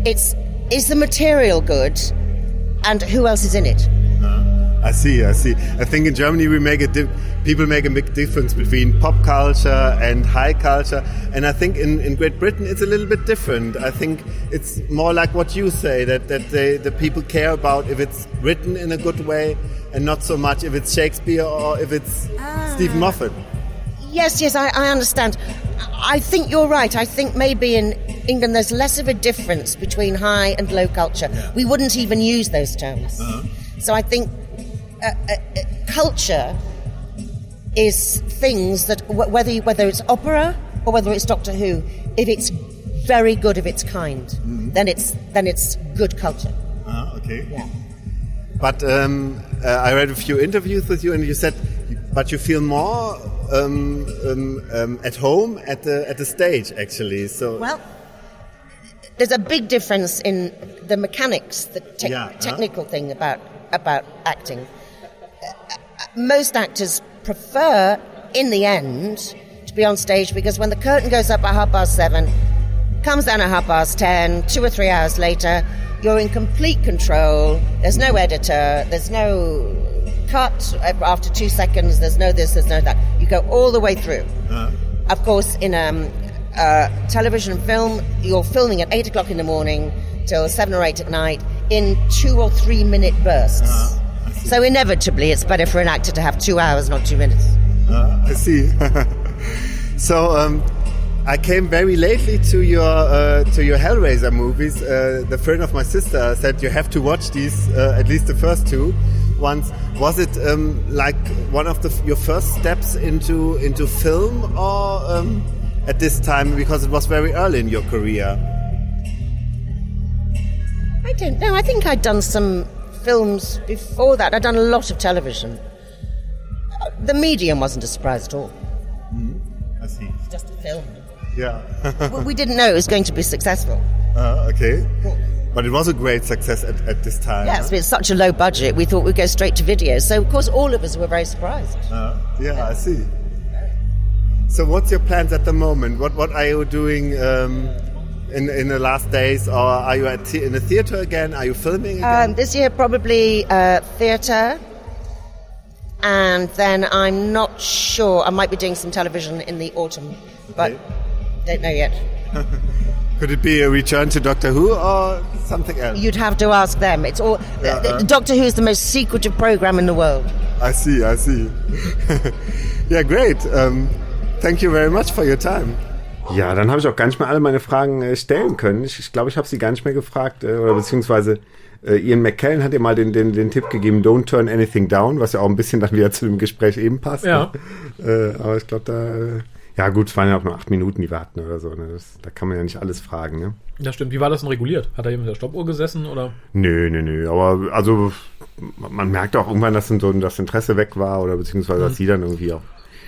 It's is the material good, and who else is in it? I see, I see. I think in Germany we make a di- people make a big difference between pop culture and high culture, and I think in, in Great Britain it's a little bit different. I think it's more like what you say that that they, the people care about if it's written in a good way, and not so much if it's Shakespeare or if it's Stephen Moffat. Yes, yes, I, I understand. I think you're right. I think maybe in England there's less of a difference between high and low culture. We wouldn't even use those terms. So I think uh, uh, uh, culture is things that wh- whether whether it's opera or whether it's Doctor Who, if it's very good of its kind, then it's then it's good culture. Ah, okay. Yeah. But um, uh, I read a few interviews with you, and you said, but you feel more um, um, um, at home at the at the stage, actually. So Well, there's a big difference in the mechanics, the tec- Yeah, huh? technical thing about about acting. Uh, Most actors prefer, in the end, to be on stage because when the curtain goes up at half past seven, comes down at half past ten, two or three hours later, you're in complete control. There's no editor. There's no cut after two seconds. There's no this. There's no that. You go all the way through. Of course, in um, uh, television film, you're filming at 8 o'clock in the morning till 7 or 8 at night in two or three minute bursts. so, inevitably, it's better for an actor to have two hours, not two minutes. Uh, I see. so um, I came very lately to your uh, to your Hellraiser movies. Uh, the friend of my sister said you have to watch these, uh, at least the first two. Once was it um, like one of the, your first steps into into film, or um, at this time because it was very early in your career? I don't know. I think I'd done some films before that. I'd done a lot of television. The medium wasn't a surprise at all. I see. It's Just a film. Yeah. Well, we didn't know it was going to be successful. uh, okay. But it was a great success at, at this time. Yes, huh? it's such a low budget. We thought we'd go straight to video. So, of course, all of us were very surprised. Uh, yeah, I see. So, what's your plans at the moment? What What are you doing um, in in the last days, or are you at in the theater again? Are you filming again? Um, this year, probably uh, theatre. And then I'm not sure. I might be doing some television in the autumn, but Okay. don't know yet. Could it be a return to Doctor Who or something else? You'd have to ask them. It's all. Yeah, uh. Doctor Who is the most secretive program in the world. I see. I see. yeah, great. Um, thank you very much for your time. Ja, dann habe ich auch gar nicht mehr alle meine Fragen äh, stellen können. Ich glaube, ich, glaub, ich habe sie gar nicht mehr gefragt, äh, oder beziehungsweise äh, Ian McKellen hat dir mal den, den, den Tipp gegeben, don't turn anything down, was ja auch ein bisschen dann wieder zu dem Gespräch eben passt. Ja. Ne? Äh, aber ich glaube, da, ja gut, es waren ja auch nur acht Minuten, die wir hatten oder so. Ne? Das, da kann man ja nicht alles fragen. Ne? Das stimmt. Wie war das denn reguliert? Hat da jemand mit der Stoppuhr gesessen oder? Nö, nö, nö. Aber also man merkt auch irgendwann, dass so das Interesse weg war oder beziehungsweise dass sie dann irgendwie auch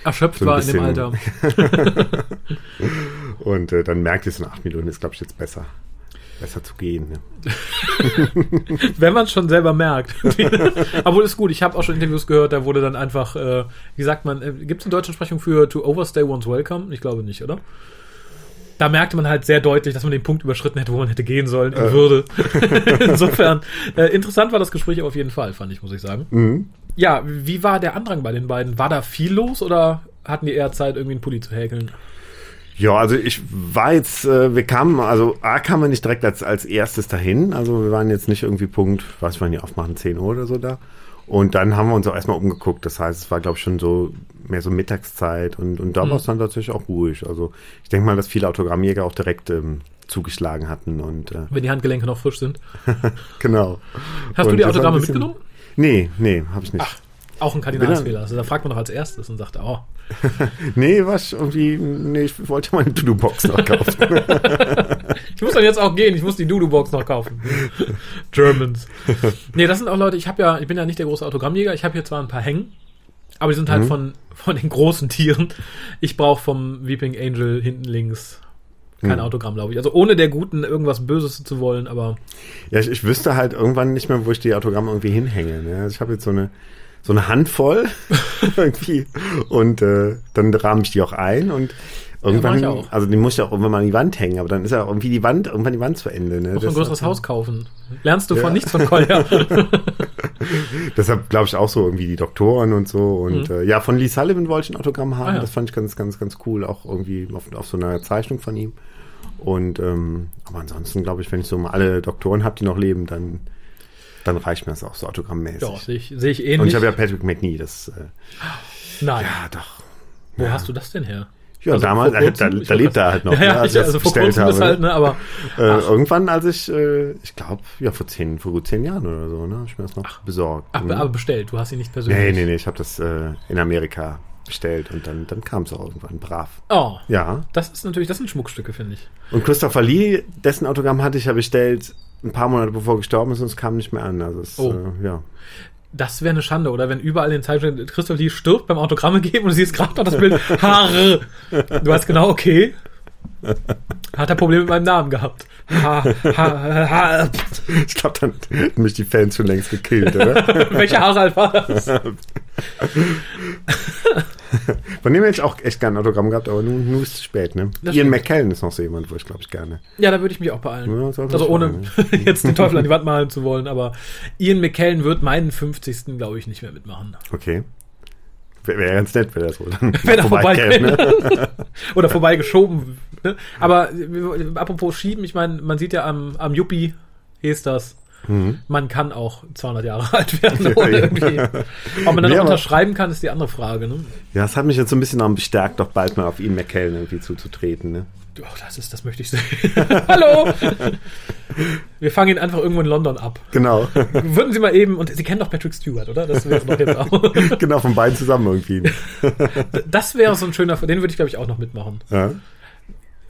Erschöpft So war in dem Alter. und äh, dann merkt es in acht Minuten ist glaube ich jetzt besser besser zu gehen. Ne? Wenn man es schon selber merkt. Obwohl ist gut. Ich habe auch schon Interviews gehört, da wurde dann einfach, äh, wie sagt man, äh, gibt es eine deutsche Sprechung für to overstay one's welcome? Ich glaube nicht, oder? Da merkte man halt sehr deutlich, dass man den Punkt überschritten hätte, wo man hätte gehen sollen, in Würde. Insofern, äh, interessant war das Gespräch auf jeden Fall, fand ich, muss ich sagen. Ja, wie war der Andrang bei den beiden? War da viel los oder hatten die eher Zeit, irgendwie einen Pulli zu häkeln? Ja, also ich war jetzt, äh, wir kamen, also A kamen wir nicht direkt als, als erstes dahin, also wir waren jetzt nicht irgendwie Punkt, was wollen die aufmachen, 10 Uhr oder so da. Und dann haben wir uns auch erstmal umgeguckt, das heißt, es war glaube ich schon so mehr so Mittagszeit und, und da war es dann tatsächlich auch ruhig. Also ich denke mal, dass viele Autogrammjäger auch direkt ähm, zugeschlagen hatten und äh, Wenn die Handgelenke noch frisch sind. genau. Hast du Und die war ein Autogramme bisschen- mitgenommen? Nee, nee, habe ich nicht. Auch ein Kardinalsfehler. Also da fragt man doch als erstes und sagt, oh, Nee, was irgendwie, nee, ich wollte meine To-Do-Box noch kaufen. Ich muss dann jetzt auch gehen, ich muss die Dudu-Box noch kaufen. Germans. Nee, das sind auch Leute, ich habe ja, ich bin ja nicht der große Autogrammjäger, ich habe hier zwar ein paar hängen, aber die sind halt von, von den großen Tieren. Ich brauche vom Weeping Angel hinten links kein Autogramm, glaube ich. Also ohne der Guten irgendwas Böses zu wollen, aber Ja, ich, ich wüsste halt irgendwann nicht mehr, wo ich die Autogramme irgendwie hinhänge. Ne? Also ich habe jetzt so eine so eine Handvoll irgendwie und äh, dann rahme ich die auch ein und irgendwann, auch. also die muss ich auch irgendwann mal an die Wand hängen, aber dann ist ja auch irgendwie die Wand, irgendwann die Wand zu Ende. Ne? muss ein größeres Haus kaufen. Lernst du von Ja. nichts von Kolja. Deshalb glaube ich auch so irgendwie die Doktoren und so und äh, ja, von Lee Sullivan wollte ich ein Autogramm haben. Mhm. Ah, ja. Das fand ich ganz, ganz, ganz cool, auch irgendwie auf, auf so einer Zeichnung von ihm. Und ähm, aber ansonsten glaube ich, wenn ich so mal alle Doktoren habe, die noch leben, dann dann reicht mir das auch so autogrammmäßig. ja, sehe ich, sehe ich und ähnlich. ich habe ja Patrick McNee, das äh, Nein, ja doch. wo hast du das denn her? Ja, Also damals, kurzem? da, da lebt er halt noch. Ja, ja, ne, als ich, also vor kurzem ist habe. halt, ne, aber äh, irgendwann, als ich, äh, ich glaube, ja, vor zehn, vor gut zehn Jahren oder so, ne, habe ich mir das noch besorgt. ach, ne? aber bestellt, du hast ihn nicht persönlich. Nee, nee, nee, ich habe das äh, in Amerika bestellt und dann, dann kam es auch irgendwann brav. Oh, Ja. das ist natürlich, das sind Schmuckstücke, finde ich. Und Christopher Lee, dessen Autogramm hatte ich ja bestellt, ein paar Monate bevor er gestorben ist und es kam nicht mehr an. Also es, Oh. äh, ja. Das wäre eine Schande, oder? Wenn überall in den Zeitschriften Christoph Lee stirbt beim Autogramme geben und du siehst gerade noch das Bild Haare. Du weißt genau, okay. Hat er Probleme mit meinem Namen gehabt. Ha, ha, ha, Ich glaube, dann hätten mich die Fans schon längst gekillt, oder? welche Haare war das? Von dem hätte ich auch echt gerne ein Autogramm gehabt, aber nun, nun ist es spät, ne? Das Ian stimmt. McKellen ist noch so jemand, wo ich glaube ich gerne. Ja, da würde ich mich auch beeilen. Ja, also man ohne fragen, jetzt den Teufel an die Wand malen zu wollen, aber Ian McKellen wird meinen 50. glaube ich nicht mehr mitmachen. Okay. Wäre wär ganz nett, wenn er so Wenn er vorbeikäme, vorbei ne? oder vorbeigeschoben. Ne? Aber äh, apropos schieben, ich meine, man sieht ja am, am Yuppie, ist das. Man kann auch 200 Jahre alt werden. Ja. irgendwie. Ob man dann Nee, unterschreiben kann, ist die andere Frage. Ne? Ja, das hat mich jetzt so ein bisschen daran bestärkt, doch bald mal auf Ian McKellen irgendwie zuzutreten, ne? Oh, das ist, das möchte ich sehen. Hallo! Wir fangen ihn einfach irgendwo in London ab. Genau. Würden Sie mal eben, und Sie kennen doch Patrick Stewart, oder? Das wäre doch jetzt auch. genau, von beiden zusammen irgendwie. Das wäre so ein schöner, den würde ich glaube ich auch noch mitmachen. Ja.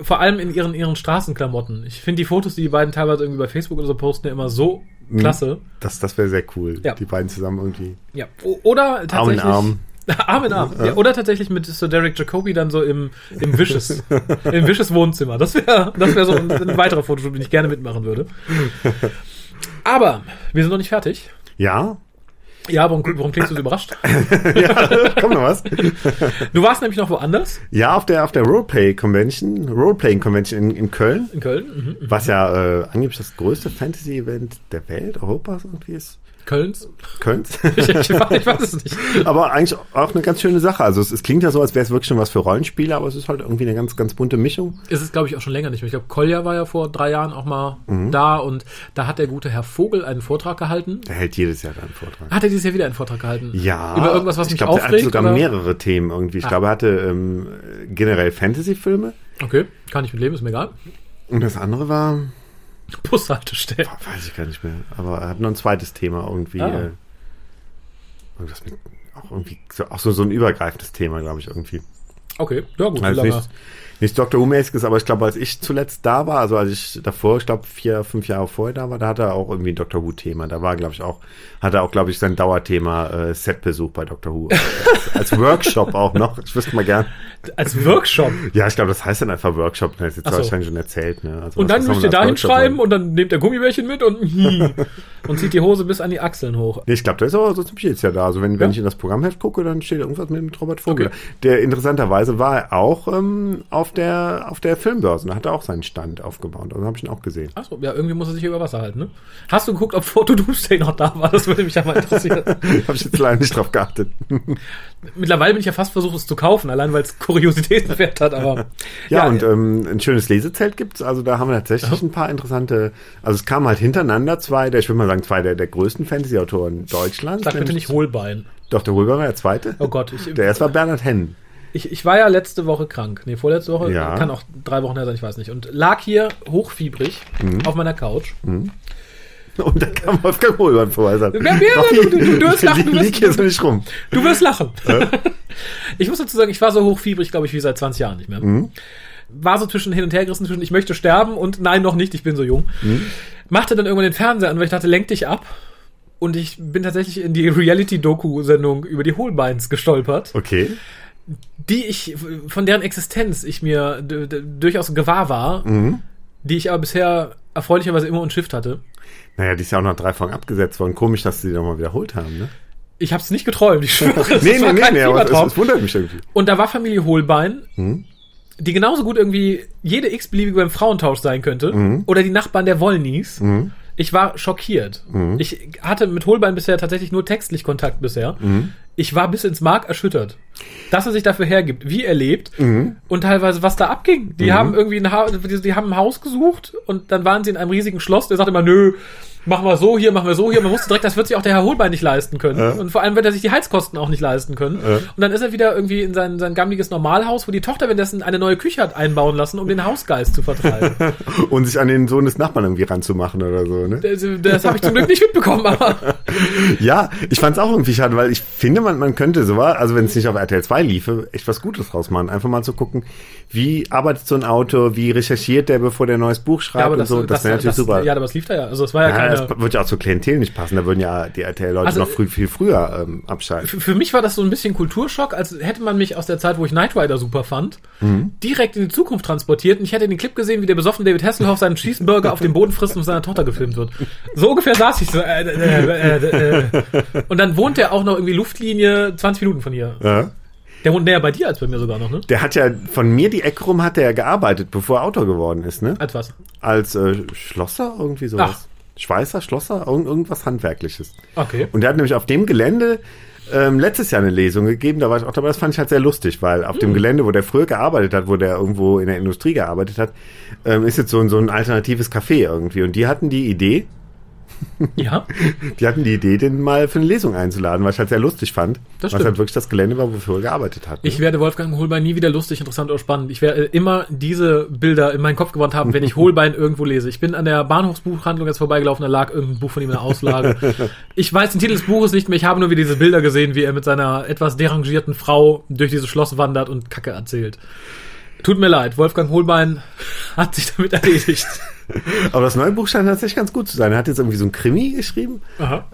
Vor allem in ihren, ihren Straßenklamotten. Ich finde die Fotos, die die beiden teilweise irgendwie bei Facebook oder so posten, ja immer so klasse. Das, das wäre sehr cool. Ja. Die beiden zusammen irgendwie. Ja. Oder Arm in tatsächlich. Arm. Arm in Arm. Ja, oder tatsächlich mit Sir Derek Jacobi dann so im, im Wisches, im Wisches Wohnzimmer. Das wäre das wär so ein, ein weiterer Fotoshoot, den ich gerne mitmachen würde. Aber wir sind noch nicht fertig. Ja? Ja, warum, warum klingst du so überrascht? ja, kommt noch was? Du warst nämlich noch woanders Ja, auf der, auf der Roleplay Convention, Roleplaying Convention in, in Köln, in Köln. Mhm. was ja äh, angeblich das größte Fantasy-Event der Welt, Europas irgendwie ist. Kölns? Kölns. Ich, ich, weiß, ich es nicht. aber eigentlich auch eine ganz schöne Sache. Also es, es klingt ja so, als wäre es wirklich schon was für Rollenspiele, aber es ist halt irgendwie eine ganz, ganz bunte Mischung. Ist es, glaube ich, auch schon länger nicht mehr. Ich glaube, Kolja war ja vor drei Jahren auch mal Mhm. da und da hat der gute Herr Vogel einen Vortrag gehalten. Der hält jedes Jahr einen Vortrag. Hat er dieses Jahr wieder einen Vortrag gehalten? Ja. Über irgendwas, was ich mich glaub, aufregt? hatte sogar oder? mehrere Themen irgendwie. Ich Ah. glaube, er hatte ähm, generell Fantasy-Filme. Okay, kann ich mit leben, ist mir egal. Und das andere war, Bushaltestellen. weiß ich gar nicht mehr. Aber er hat noch ein zweites Thema irgendwie. Ah. Äh, irgendwas mit, auch irgendwie, so, auch so, so ein übergreifendes Thema, glaube ich, irgendwie. Okay, ja gut. Also lange- nichts, nichts Dr. Who-mäßiges, aber ich glaube, als ich zuletzt da war, also als ich davor, ich glaube, vier, fünf Jahre vorher da war, da hatte er auch irgendwie ein Dr. Who-Thema. Da war, glaube ich, auch, hatte auch, glaube ich, sein Dauerthema äh, Setbesuch bei Dr. Who. als, als Workshop auch noch. Ich wüsste mal gern. Als Workshop. Ja, ich glaube, das heißt dann einfach Workshop. Das ist jetzt so. wahrscheinlich schon erzählt. Ne? Also Und dann müsst ihr man als dahin Workshop schreiben nennen? und dann nehmt der Gummibärchen mit und, hm, und zieht die Hose bis an die Achseln hoch. Nee, ich glaube, der ist aber so ziemlich jetzt ja da. Also wenn, wenn Ja? ich in das Programmheft gucke, dann steht irgendwas mit, Robert Vogel. Okay. Der interessanterweise war er auch ähm, auf der auf der Filmbörse. Da hat er auch seinen Stand aufgebaut. Also habe ich ihn auch gesehen. Achso, ja, irgendwie muss er sich über Wasser halten, ne? Hast du geguckt, ob Foto Doomsday noch da war? Das würde mich ja mal interessieren. habe ich jetzt leider nicht drauf geachtet. Mittlerweile bin ich ja fast versucht, es zu kaufen, allein weil es Kuriositätenwert hat, aber. Ja, und ähm, ein schönes Lesezelt gibt's. Also da haben wir tatsächlich ein paar interessante. Also es kamen halt hintereinander zwei, der ich würde mal sagen zwei der, der größten Fantasy-Autoren Deutschlands. Sag bitte nicht Hohlbein. Doch der Holber war der zweite. Oh Gott, ich, Der erste war Bernhard Henn. ich, ich war ja letzte Woche krank. Nee, vorletzte Woche. Ja. Kann auch drei Wochen her sein, ich weiß nicht. Und lag hier hochfiebrig Mhm. auf meiner Couch. Und dann kam Wolfgang Holbein vorbei. Wer- wer- "Doch, du- du- du wirst lachen, du wirst- hier so nicht rum. Du wirst lachen. ich muss dazu sagen, ich war so hochfiebrig, glaube ich, wie seit 20 Jahren nicht mehr. Mhm. War so zwischen hin und her gerissen, zwischen ich möchte sterben und nein, noch nicht, ich bin so jung. Mhm. Machte dann irgendwann den Fernseher an, weil ich dachte, lenk dich ab. Und ich bin tatsächlich in die Reality-Doku-Sendung über die Hohlbeins gestolpert, Okay. die ich, von deren Existenz ich mir durchaus gewahr war, Mhm. die ich aber bisher erfreulicherweise immer umschifft hatte. Naja, die ist ja auch noch drei Folgen abgesetzt worden. Komisch, dass sie die nochmal wiederholt haben, ne? Ich habe es nicht geträumt, ich schwöre. Nee, nee, nee, nee, aber es, es wundert mich irgendwie. Und da war Familie Hohlbein, Mhm. Die genauso gut irgendwie jede x-beliebige beim Frauentausch sein könnte. Mhm. Oder die Nachbarn der Wollnies. Ich war schockiert. Mhm. Ich hatte mit Hohlbein bisher tatsächlich nur textlich Kontakt bisher. Mhm. Ich war bis ins Mark erschüttert. Dass er sich dafür hergibt, wie er lebt Mhm. und teilweise was da abging. Die haben irgendwie ein, ha die, die haben ein Haus gesucht und dann waren sie in einem riesigen Schloss. Der sagt immer, nö, machen wir so hier, machen wir so hier. Man wusste direkt, das wird sich auch der Herr Hohlbein nicht leisten können. Und vor allem wird er sich die Heizkosten auch nicht leisten können. Und dann ist er wieder irgendwie in sein, sein gammeliges Normalhaus, wo die Tochter währenddessen eine neue Küche hat einbauen lassen, um den Hausgeist zu vertreiben. Und sich an den Sohn des Nachbarn irgendwie ranzumachen oder so, ne? das das habe ich zum Glück nicht mitbekommen, aber Ja, ich fand's auch irgendwie schade, weil ich finde, man, man könnte so, also wenn es nicht auf RTL 2 liefe, echt was Gutes draus machen. Einfach mal zu gucken, wie arbeitet so ein Autor, wie recherchiert der, bevor der ein neues Buch schreibt ja, und das, so. Das, wäre natürlich super. Ja, aber das lief da ja. Also es war ja, ja, keine. das wird ja auch zur Klientel nicht passen. Da würden ja die RTL-Leute Also, noch früh, viel früher ähm, abschalten. Für, für mich war das so ein bisschen Kulturschock, als hätte man mich aus der Zeit, wo ich Knight Rider super fand, Mhm. direkt in die Zukunft transportiert und ich hätte den Clip gesehen, wie der besoffene David Hasselhoff seinen Cheeseburger auf dem Boden frisst und seiner Tochter gefilmt wird. So ungefähr saß ich so. Äh, äh, äh, äh. Und dann wohnt er auch noch irgendwie Luftlinie 20 Minuten von hier. Ja. Der wohnt näher bei dir als bei mir sogar noch, ne? Der hat ja von mir die Ecke rum hat er ja gearbeitet, bevor er Autor geworden ist, ne? Als was? Als äh, Schlosser, irgendwie sowas. Ach. Schweißer, Schlosser, irgend, irgendwas Handwerkliches. Okay. Und der hat nämlich auf dem Gelände ähm, letztes Jahr eine Lesung gegeben, da war ich auch dabei, das fand ich halt sehr lustig, weil auf Hm. dem Gelände, wo der früher gearbeitet hat, wo der irgendwo in der Industrie gearbeitet hat, ähm, ist jetzt so, ein- so ein alternatives Café irgendwie. Und die hatten die Idee, Ja. die hatten die Idee, den mal für eine Lesung einzuladen, was ich halt sehr lustig fand. Das was stimmt. halt wirklich das Gelände war, wofür er gearbeitet hat. ne? Ich werde Wolfgang Holbein nie wieder lustig, interessant oder spannend. Ich werde immer diese Bilder in meinen Kopf gewandt haben, wenn ich Holbein irgendwo lese. Ich bin an der Bahnhofsbuchhandlung jetzt vorbeigelaufen, da lag irgendein Buch von ihm in der Auslage. Ich weiß den Titel des Buches nicht mehr, ich habe nur wieder diese Bilder gesehen, wie er mit seiner etwas derangierten Frau durch dieses Schloss wandert und Kacke erzählt. Tut mir leid, Wolfgang Holbein hat sich damit erledigt. Aber das neue Buch scheint tatsächlich ganz gut zu sein. Er hat jetzt irgendwie so ein Krimi geschrieben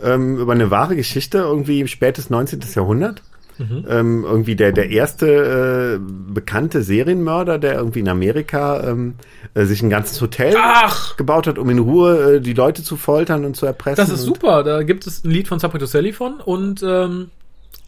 ähm, über eine wahre Geschichte, irgendwie spätes 19. Jahrhundert. Mhm. Ähm, irgendwie der, der erste äh, bekannte Serienmörder, der irgendwie in Amerika ähm, äh, sich ein ganzes Hotel Ach! gebaut hat, um in Ruhe äh, die Leute zu foltern und zu erpressen. Das ist super. Da gibt es ein Lied von Sabato Sally von und ähm,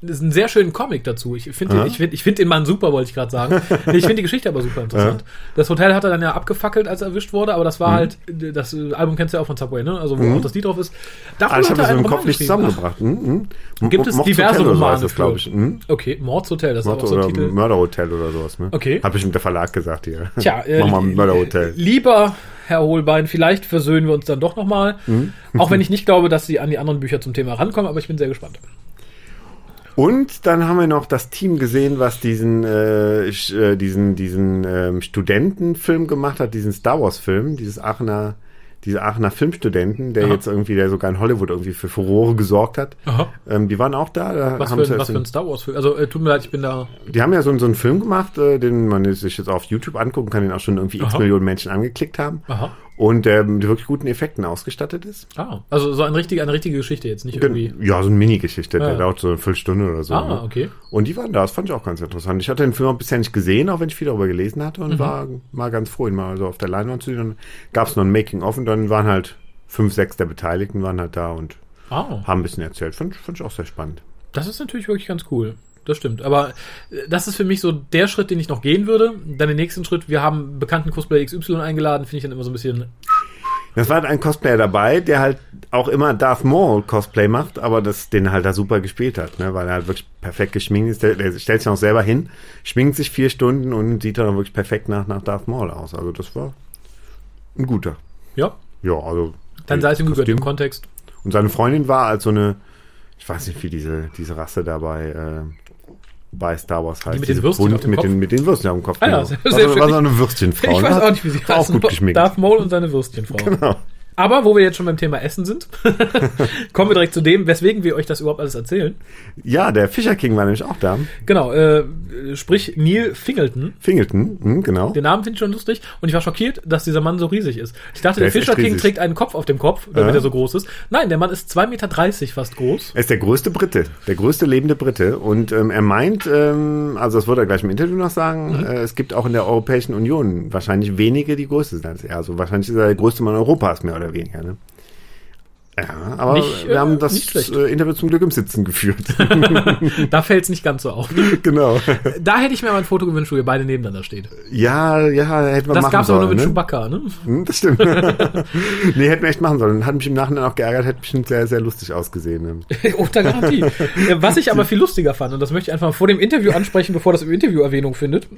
das ist ein sehr schönen Comic dazu. Ich finde Aha. ich find, ich find den Mann super, wollte ich gerade sagen. Ich finde die Geschichte aber super interessant. Das Hotel hat er dann ja abgefackelt, als er erwischt wurde, aber das war Mhm. halt, das äh, Album kennst du ja auch von Subway, ne? Also wo auch das Lied drauf ist. Davon Ah, ich hat habe er das einen im Kopf nicht zusammengebracht. Mhm. mhm. Gibt es Mords diverse Hotel Romane glaube ich. Mhm. Okay, Mordshotel, das ist Mord auch so ein oder Titel. Mörderhotel oder sowas. Ne? Okay. Hat bestimmt der Verlag gesagt hier. Tja, äh, Mach mal ein Mörderhotel. Lieber Herr Holbein, vielleicht versöhnen wir uns dann doch nochmal. Mhm. Auch wenn ich nicht glaube, dass sie an die anderen Bücher zum Thema rankommen, aber ich bin sehr gespannt. Und dann haben wir noch das Team gesehen, was diesen äh, äh, diesen diesen ähm, Studentenfilm gemacht hat, diesen Star Wars Film, dieses Aachener diese Aachener Filmstudenten, der Aha. jetzt irgendwie, der sogar in Hollywood irgendwie für Furore gesorgt hat. Ähm, die waren auch da. da Was haben für, ein, was für ein in- Star Wars Film. Also äh, tut mir leid, ich bin da. Die haben ja so, so einen Film gemacht, äh, den man sich jetzt auf YouTube angucken kann, den auch schon irgendwie x Aha. Millionen Menschen angeklickt haben. Aha. Und der mit wirklich guten Effekten ausgestattet ist. Ah, also so eine richtige, eine richtige Geschichte jetzt, nicht irgendwie. Ja, so eine Mini-Geschichte, Ja. der dauert so eine Viertelstunde oder so. Ah, ne? okay. Und die waren da, das fand ich auch ganz interessant. Ich hatte den Film auch bisher nicht gesehen, auch wenn ich viel darüber gelesen hatte und war mal ganz froh, ihn mal so auf der Leinwand zu sehen. Dann gab es noch ein Making-of und dann waren halt fünf, sechs der Beteiligten waren halt da und Ah, haben ein bisschen erzählt. Fand, fand ich auch sehr spannend. das ist natürlich wirklich ganz cool. Das stimmt. Aber äh, das ist für mich so der Schritt, den ich noch gehen würde. Dann den nächsten Schritt, wir haben bekannten Cosplayer XY eingeladen, finde ich dann immer so ein bisschen. Das war halt ein Cosplayer dabei, der halt auch immer Darth Maul Cosplay macht, aber das den halt da super gespielt hat, ne? weil er halt wirklich perfekt geschminkt ist. Der, der stellt sich auch selber hin, schminkt sich vier Stunden und sieht dann wirklich perfekt nach, nach Darth Maul aus. Also das war ein guter. Ja, Ja, also. dann sei es ihm gegönnt im Kontext. Und seine Freundin war als so eine, ich weiß nicht, wie diese, diese Rasse dabei äh, bei Star Wars heißt. mit den Würstchen auf dem mit Kopf? Den, mit den Würstchen auf dem Kopf. Ah ja, genau. sehr- war, sehr schön. war so eine Würstchenfrau. ich weiß ne? auch nicht, wie sie War auch gut geschminkt. Darth Maul und seine Würstchenfrau. Genau. Aber wo wir jetzt schon beim Thema Essen sind, kommen wir direkt zu dem, weswegen wir euch das überhaupt alles erzählen. Ja, der Fischer King war nämlich auch da. Genau, äh, sprich Neil Fingleton. Fingelton, hm, genau. Den Namen finde ich schon lustig und ich war schockiert, dass dieser Mann so riesig ist. Ich dachte, der, Der Fischer King trägt einen Kopf auf dem Kopf, damit Ja. er so groß ist. Nein, der Mann ist 2,30 Meter fast groß. Er ist der größte Brite, der größte lebende Brite. Und ähm, er meint, ähm, also das wird er gleich im Interview noch sagen, Mhm. äh, es gibt auch in der Europäischen Union wahrscheinlich wenige, die größer sind als er. Also wahrscheinlich ist er der größte Mann Europas, mehr oder weniger. Ne? Ja, aber Nicht, wir äh, haben das nicht schlecht. äh, Interview zum Glück im Sitzen geführt. Da fällt es nicht ganz so auf. genau. Da hätte ich mir mal ein Foto gewünscht, wo ihr beide nebeneinander steht. Ja, ja, hätten wir Das machen gab's aber sollen. nur mit ne? Chewbacca, ne? Hm, Das stimmt. nee, hätten wir echt machen sollen. Hat mich im Nachhinein auch geärgert, hätte bestimmt sehr, sehr lustig ausgesehen. Ne? Unter Garantie. Äh, Was ich aber viel lustiger fand, und das möchte ich einfach vor dem Interview ansprechen, bevor das im Interview Erwähnung findet,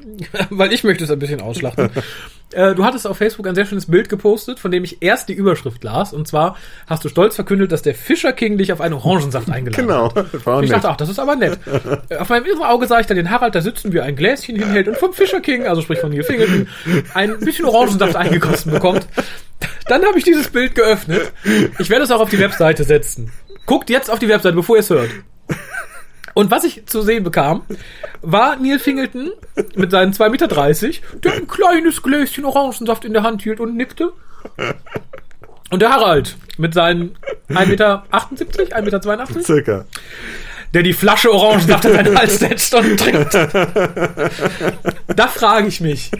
weil ich möchte es ein bisschen ausschlachten. Äh, Du hattest auf Facebook ein sehr schönes Bild gepostet, von dem ich erst die Überschrift las. Und zwar hast du stolz verkündet, dass der Fischer King dich auf einen Orangensaft eingeladen Genau. hat. Auch Ich dachte, ach, das ist aber nett. Äh, Auf meinem inneren Auge sah ich dann den Harald da sitzen, wie er ein Gläschen hinhält und vom Fischer King, also sprich von Neil Fingerton, ein bisschen Orangensaft eingegossen bekommt. Dann habe ich dieses Bild geöffnet. Ich werde es auch auf die Webseite setzen. Guckt jetzt auf die Webseite, bevor ihr es hört. Und was ich zu sehen bekam, war Neil Fingleton mit seinen 2,30 Meter, der ein kleines Gläschen Orangensaft in der Hand hielt und nickte. Und der Harald mit seinen 1,78 Meter, 1,82 Meter, Circa. der die Flasche Orangensaft an seinen Hals setzt und trinkt. Da frage ich mich,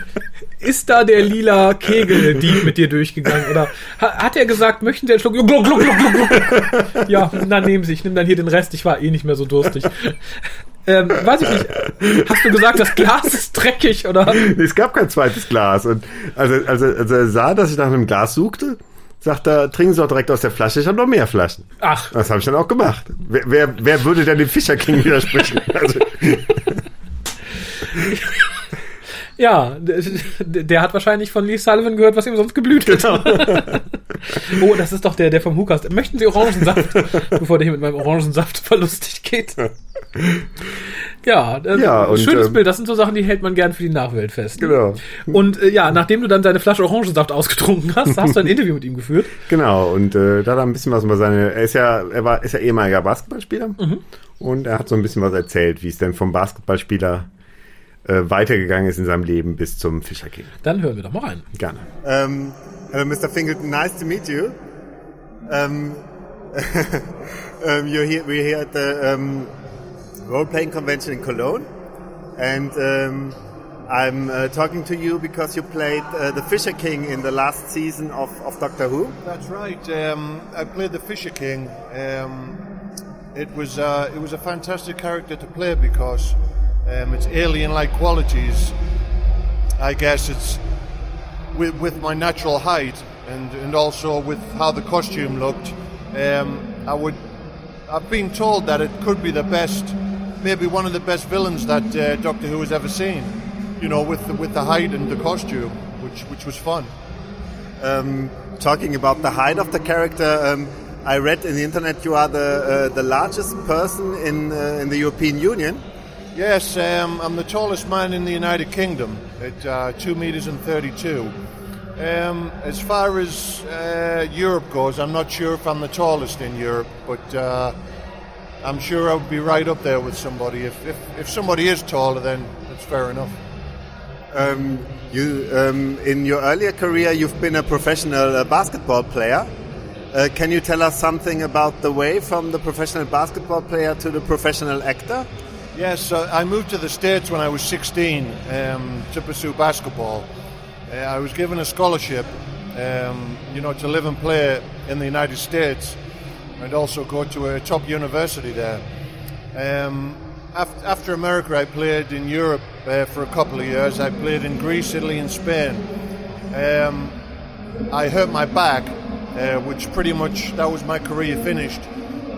ist da der lila Kegeldieb mit dir durchgegangen? Oder ha- hat er gesagt, möchten Sie einen Schluck? Gluck, gluck, gluck, gluck, gluck. Ja, dann nehmen Sie, ich nehme dann hier den Rest, ich war eh nicht mehr so durstig. Ähm, weiß ich nicht, hast du gesagt, das Glas ist dreckig, oder? Nee, es gab kein zweites Glas. Und also, also, also er sah, dass ich nach einem Glas suchte, sagt er, trinken Sie doch direkt aus der Flasche, ich habe noch mehr Flaschen. Ach, Das habe ich dann auch gemacht. Wer, wer, wer würde denn dem Fischer King widersprechen? Also, ja, der, der hat wahrscheinlich von Lee Sullivan gehört, was ihm sonst geblüht ist. oh, das ist doch der, der vom Hookast. Möchten Sie Orangensaft? Bevor der hier mit meinem Orangensaft verlustig geht. Ja, äh, Ja, und, schönes ähm, Bild. Das sind so Sachen, die hält man gern für die Nachwelt fest. genau. Und äh, ja, nachdem du dann deine Flasche Orangensaft ausgetrunken hast, hast du ein Interview mit ihm geführt. Genau, und äh, da hat er ein bisschen was über seine, er ist ja, er war, ist ja ehemaliger Basketballspieler Mhm. und er hat so ein bisschen was erzählt, wie es denn vom Basketballspieler äh, weitergegangen ist in seinem Leben bis zum Fischer King. Dann hören wir doch mal rein. Gerne. Um, hello, Mr. Fingleton. Nice to meet you. Um, um, you're here, we're here at the um, role-playing convention in Cologne, and um, I'm uh, talking to you because you played uh, the Fisher King in the last season of, of Doctor Who. That's right. Um, I played the Fisher King. Um, it was uh, it was a fantastic character to play because um, it's alien-like qualities. I guess it's with, with my natural height and, and also with how the costume looked. Um, I would. I've been told that it could be the best, maybe one of the best villains that uh, Doctor Who has ever seen. You know, with the, with the height and the costume, which which was fun. Um, talking about the height of the character, um, I read in the internet you are the uh, the largest person in uh, in the European Union. Yes, um, I'm the tallest man in the United Kingdom at uh, two meters and thirty-two. Um, as far as uh, Europe goes, I'm not sure if I'm the tallest in Europe, but uh, I'm sure I would be right up there with somebody. If, if, if somebody is taller, then it's fair enough. Um, you um, in your earlier career, you've been a professional uh, basketball player. Uh, can you tell us something about the way from the professional basketball player to the professional actor? Yes, uh, I moved to the States when I was 16 um, to pursue basketball. Uh, I was given a scholarship, um, you know, to live and play in the United States and also go to a top university there. Um, af- after America, I played in Europe uh, for a couple of years. I played in Greece, Italy, and Spain. Um, I hurt my back, uh, which pretty much that was my career finished.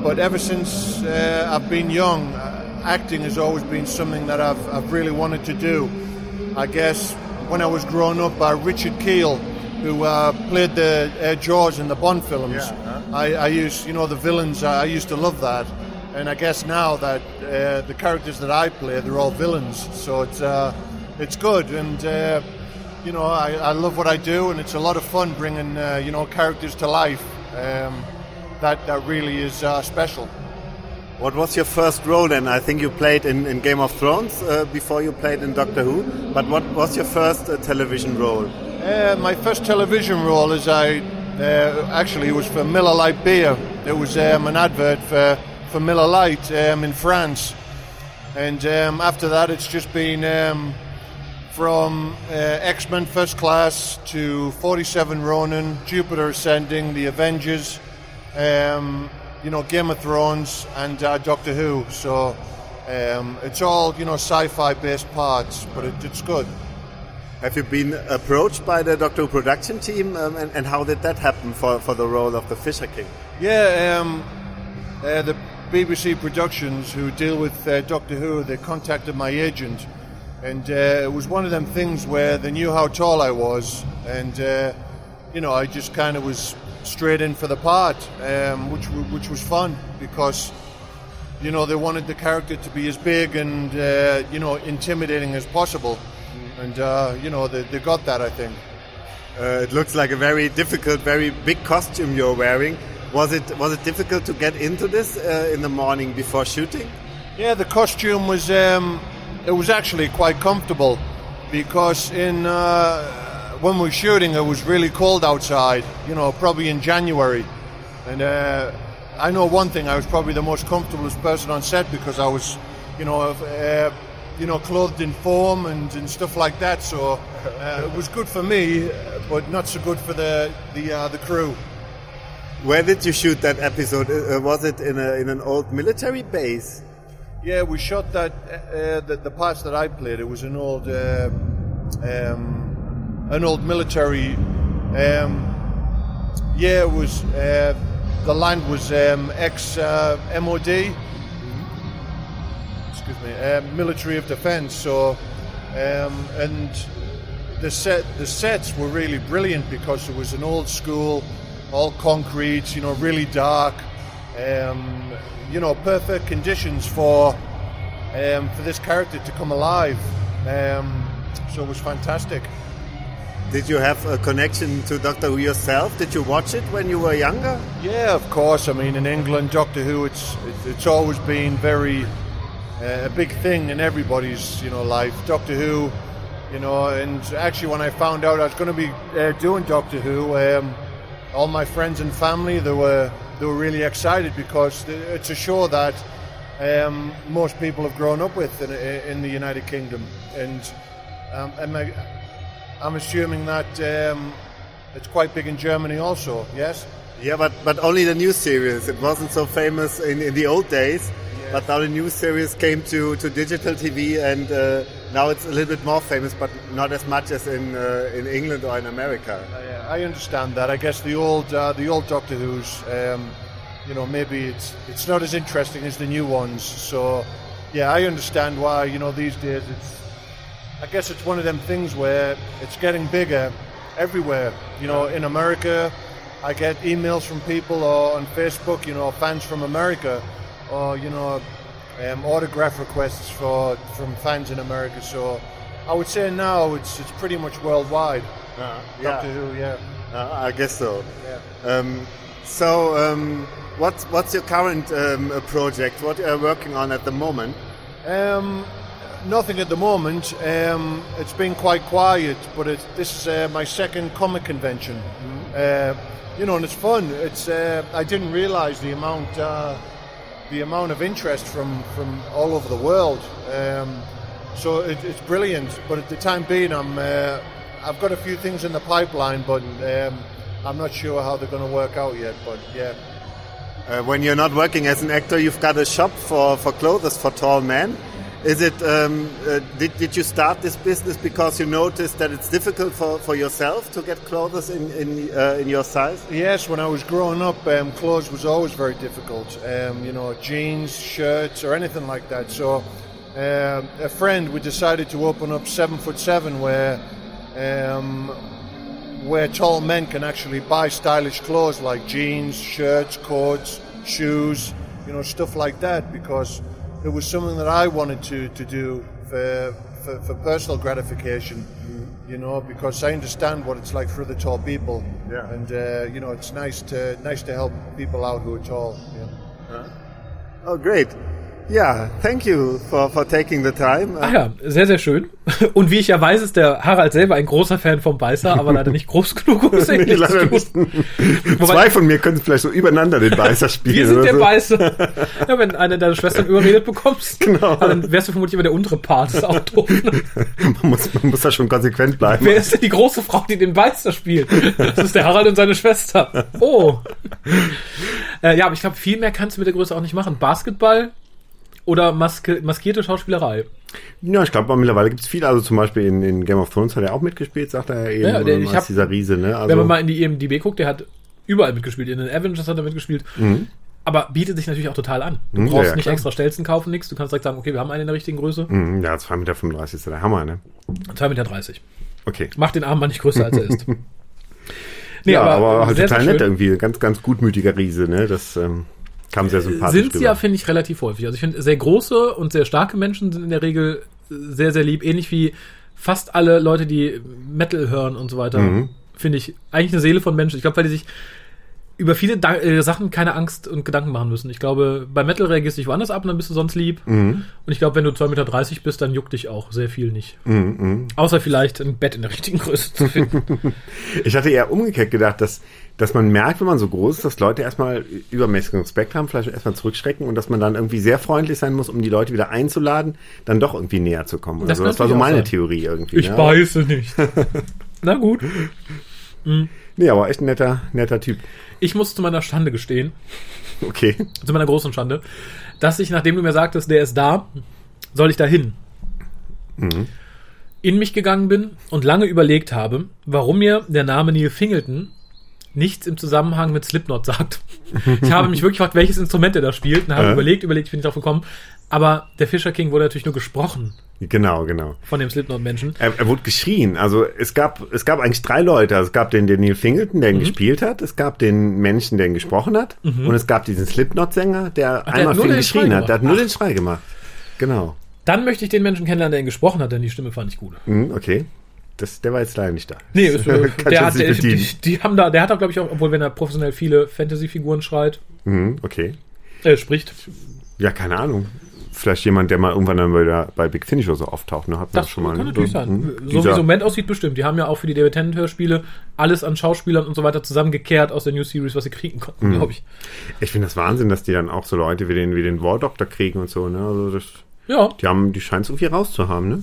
But ever since uh, I've been young, uh, acting has always been something that I've, I've really wanted to do. I guess when I was growing up, uh, Richard Keel, who uh, played the uh, Jaws in the Bond films, I, I used, you know, the villains. I used to love that, and I guess now that uh, the characters that I play, they're all villains. So it's uh, it's good, and uh, you know, I, I love what I do, and it's a lot of fun bringing uh, you know characters to life. Um, that that really is uh, special. What was your first role then? I think you played in, in Game of Thrones uh, before you played in Doctor Who. But what was your first uh, television role? Uh, my first television role is I uh, actually was for Miller Lite beer. It was um, an advert for for Miller Lite um, in France, and um, after that it's just been um, from uh, X Men First Class to Forty Seven Ronin, Jupiter Ascending, The Avengers, um, you know Game of Thrones, and uh, Doctor Who. So. Um, it's all you know, sci-fi based parts, but it, it's good. Have you been approached by the Doctor Who production team, um, and, and how did that happen for, for the role of the Fisher King? Yeah, um, uh, the BBC Productions who deal with uh, Doctor Who, they contacted my agent, and uh, it was one of them things where they knew how tall I was, and uh, you know I just kind of was straight in for the part, um, which which was fun because you know they wanted the character to be as big and uh, you know intimidating as possible, and uh, you know they, they got that I think. Uh, it looks like a very difficult, very big costume you're wearing. Was it was it difficult to get into this uh, in the morning before shooting? Yeah, the costume was um, it was actually quite comfortable because in uh, when we were shooting it was really cold outside. You know, probably in January, and uh, I know one thing: I was probably the most comfortable person on set because I was, you know, uh, you know, clothed in foam and, and stuff like that. So uh, it was good for me, but not so good for the the uh, the crew. Where did you shoot that episode? Uh, was it in a in an old military base? Yeah, we shot that. Uh, the, the parts that I played, it was an old, uh, um, an old military. Um, yeah, it was. Uh, the land was um, ex uh, MOD. Excuse me, uh, military of defence. So, um, and the set, the sets were really brilliant because it was an old school, all concrete. You know, really dark. Um, you know, perfect conditions for um, for this character to come alive. Um, so it was fantastic. Did you have a connection to Doctor Who yourself? Did you watch it when you were younger? Yeah, of course. I mean, in England, Doctor Who, it's, it's always been very a big thing in everybody's you know life. Doctor Who, you know, and actually when I found out I was going to be uh, doing Doctor Who, um, all my friends and family they were they were really excited because it's a show that um, most people have grown up with in, in the United Kingdom, and um, I'm, I'm assuming that um, it's quite big in Germany also. Yes. Yeah, but but only the new series. It wasn't so famous in, in the old days. But now the new series came to, to digital TV, and uh, now it's a little bit more famous, but not as much as in uh, in England or in America. Uh, I understand that. I guess the old uh, the old Doctor Who's, um, you know, maybe it's it's not as interesting as the new ones. So, yeah, I understand why. You know, these days it's. I guess it's one of them things where it's getting bigger everywhere. You know, in America, I get emails from people or on Facebook, you know, fans from America, or you know, um, autograph requests for from fans in America. So I would say now it's it's pretty much worldwide. Uh, yeah, Who, yeah. uh, I guess so. Yeah. Um, so, um, what's what's your current um, uh, project? What are you working on at the moment? Um, nothing at the moment. Um, it's been quite quiet, but it, this is uh, my second comic convention. Uh, you know, and it's fun. It's uh, I didn't realise the amount uh, the amount of interest from from all over the world. Um, so it, it's brilliant. But at the time being, I'm uh, I've got a few things in the pipeline, but um, I'm not sure how they're going to work out yet. But yeah. Uh, when you're not working as an actor, you've got a shop for, for clothes for tall men. Is it? Um, uh, did, did you start this business because you noticed that it's difficult for, for yourself to get clothes in in, uh, in your size? Yes, when I was growing up, um, clothes was always very difficult. Um, you know, jeans, shirts, or anything like that. So, um, a friend, we decided to open up Seven Foot Seven, where um, where tall men can actually buy stylish clothes like jeans, shirts, coats, shoes, you know, stuff like that. Because it was something that I wanted to to do for for, for personal gratification. You know, because I understand what it's like for the tall people, Yeah. and uh, you know, it's nice to nice to help people out who are tall. Yeah. Oh, great. Yeah, thank you for, for taking the time. Ah ja, sehr, sehr schön. Und wie ich ja weiß, ist der Harald selber ein großer Fan vom Beißer, aber leider nicht groß genug, um es Nee, zu leider tun. nicht. Zwei von mir können vielleicht so übereinander den Beißer spielen. Wir sind der so. Beißer. Ja, wenn eine deiner Schwestern überredet bekommst, Genau. dann wärst du vermutlich immer der untere Part des Autos. Man muss, man muss da schon konsequent bleiben. Wer ist denn die große Frau, die den Beißer spielt? Das ist der Harald und seine Schwester. Oh. Äh, ja, aber ich glaube, viel mehr kannst du mit der Größe auch nicht machen. Basketball oder maske maskierte Schauspielerei. Ja, ich glaube, mittlerweile gibt es viele. Also zum Beispiel in, in Game of Thrones hat er auch mitgespielt, sagt er ja eben. Ja, der- ich hab- dieser Riese, ne? Also, Wenn man mal in die EMDB guckt, der hat überall mitgespielt. In den Avengers hat er mitgespielt. Aber bietet sich natürlich auch total an. Du Mhm, ja, brauchst ja, nicht klar. extra Stelzen kaufen, nix. Du kannst direkt sagen, okay, wir haben einen in der richtigen Größe. Mhm, ja, 2,35 Meter ist der Hammer, ne? 2,30 Meter. Okay. Mach den Arm mal nicht größer, als er ist. Nee, ja, aber, halt sehr, total sehr nett irgendwie. Ganz, ganz gutmütiger Riese, ne? Das ähm, kam sehr sympathisch Sind sie ja, finde ich, relativ häufig. Also ich finde, sehr große und sehr starke Menschen sind in der Regel sehr, sehr lieb. Ähnlich wie fast alle Leute, die Metal hören und so weiter. Mhm. Finde ich eigentlich eine Seele von Menschen. Ich glaube, weil die sich über viele da äh, Sachen keine Angst und Gedanken machen müssen. Ich glaube, bei Metal reagierst du dich woanders ab und dann bist du sonst lieb. Mhm. Und ich glaube, wenn du 2,30 Meter bist, dann juckt dich auch sehr viel nicht. Außer vielleicht ein Bett in der richtigen Größe zu finden. Ich hatte eher umgekehrt gedacht, dass, dass man merkt, wenn man so groß ist, dass Leute erstmal übermäßigen Respekt haben, vielleicht erstmal zurückschrecken und dass man dann irgendwie sehr freundlich sein muss, um die Leute wieder einzuladen, dann doch irgendwie näher zu kommen. Das also das war so meine sein. Theorie irgendwie. Ich ne? beiße nicht. Na gut. Nee, aber echt ein netter, netter Typ. Ich muss zu meiner Stande gestehen, Okay. zu meiner großen Schande, dass ich, nachdem du mir sagtest, der ist da, soll ich da hin, in mich gegangen bin und lange überlegt habe, warum mir der Name Neil Fingleton nichts im Zusammenhang mit Slipknot sagt. Ich habe mich wirklich gefragt, welches Instrument er da spielt und habe Ja. überlegt, überlegt, bin ich drauf gekommen. Aber der Fisher King wurde natürlich nur gesprochen Genau, genau. von dem Slipknot-Menschen. Er, er wurde geschrien. Also es gab, es gab eigentlich drei Leute. Also es gab den, den Neil Fingleton, der ihn Mhm. gespielt hat. Es gab den Menschen, der ihn gesprochen hat. Und es gab diesen Slipknot-Sänger, der der einmal nur viel geschrien Schrei hat. Der hat nur gemacht. den Schrei gemacht. Genau. Dann möchte ich den Menschen kennenlernen, der ihn gesprochen hat, denn die Stimme fand ich gut. Mhm, okay. Das, der war jetzt leider nicht da. Nee, ich der hat, der, die, die haben da, der hat da, glaube ich, auch, obwohl wenn er professionell viele Fantasy-Figuren schreit, Mhm, okay. äh, spricht. Ja, keine Ahnung. Vielleicht jemand, der mal irgendwann dann wieder bei Big Finish oder so auftaucht. Ne? Hat Das schon mal kann ne? natürlich So, sein. hm, So wie so Moment aussieht, bestimmt. Die haben ja auch für die David Tennant-Hörspiele alles an Schauspielern und so weiter zusammengekehrt aus der New Series, was sie kriegen konnten, Mhm. glaube ich. Ich finde das Wahnsinn, dass die dann auch so Leute wie den, wie den War Doctor kriegen und so, ne? Also das, Ja, die haben, die scheinen es irgendwie rauszuhaben, ne?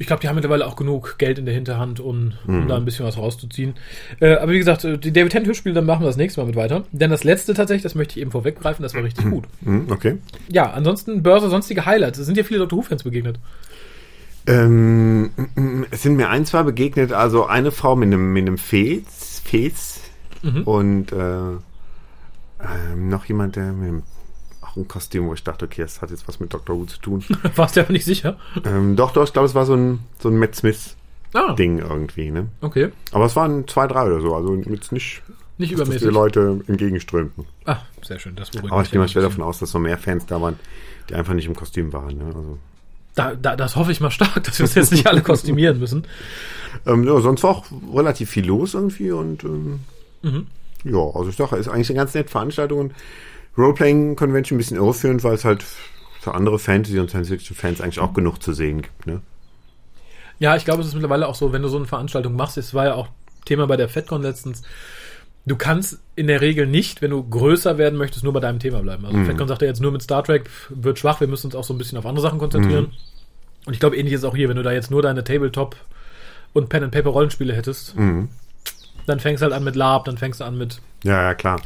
Ich glaube, die haben mittlerweile auch genug Geld in der Hinterhand, um, Mhm. um da ein bisschen was rauszuziehen. Äh, aber wie gesagt, äh, die David Tennant-Hörspiele, dann machen wir das nächste Mal mit weiter. Denn das letzte tatsächlich, das möchte ich eben vorweggreifen, das war richtig gut. Hm, okay. Ja, ansonsten Börse, sonstige Highlights. Es sind ja viele Doctor Who-Fans begegnet. Ähm, mm, es sind mir ein, zwei begegnet, also eine Frau mit einem, mit einem Fez, Fez Mhm. und äh, ähm, noch jemand, der mit einem, auch ein Kostüm, wo ich dachte, okay, das hat jetzt was mit Dr. Who zu tun. Warst du aber nicht sicher. ähm, doch, doch, ich glaube, es war so ein, so ein Matt Smith-Ding Ah, irgendwie, ne? okay. Aber es waren zwei, drei oder so, also jetzt nicht, Nicht dass die übermäßig. Leute entgegenströmten. Ah, sehr schön. Das beruhigt Aber ich gehe mal schwer davon aus, dass noch mehr Fans da waren, die einfach nicht im Kostüm waren. Ne? Also, Da, da, das hoffe ich mal stark, dass wir uns jetzt nicht alle kostümieren müssen. ähm, ja, sonst war auch relativ viel los irgendwie und ähm, Mhm. ja, also ich sage, ist eigentlich eine ganz nette Veranstaltung und Roleplaying Convention ein bisschen irreführend, weil es halt für andere Fantasy- und Science-Fiction-Fans eigentlich auch genug zu sehen gibt. Ne? Ja, ich glaube, es ist mittlerweile auch so, wenn du so eine Veranstaltung machst, es war ja auch Thema bei der FedCon letztens, du kannst in der Regel nicht, wenn du größer werden möchtest, nur bei deinem Thema bleiben. Also FedCon sagt ja jetzt nur mit Star Trek wird schwach, wir müssen uns auch so ein bisschen auf andere Sachen konzentrieren. Und ich glaube, ähnlich ist es auch hier, wenn du da jetzt nur deine Tabletop und Pen and Paper Rollenspiele hättest, dann fängst du halt an mit Lab, dann fängst du an mit Ja, ja, klar.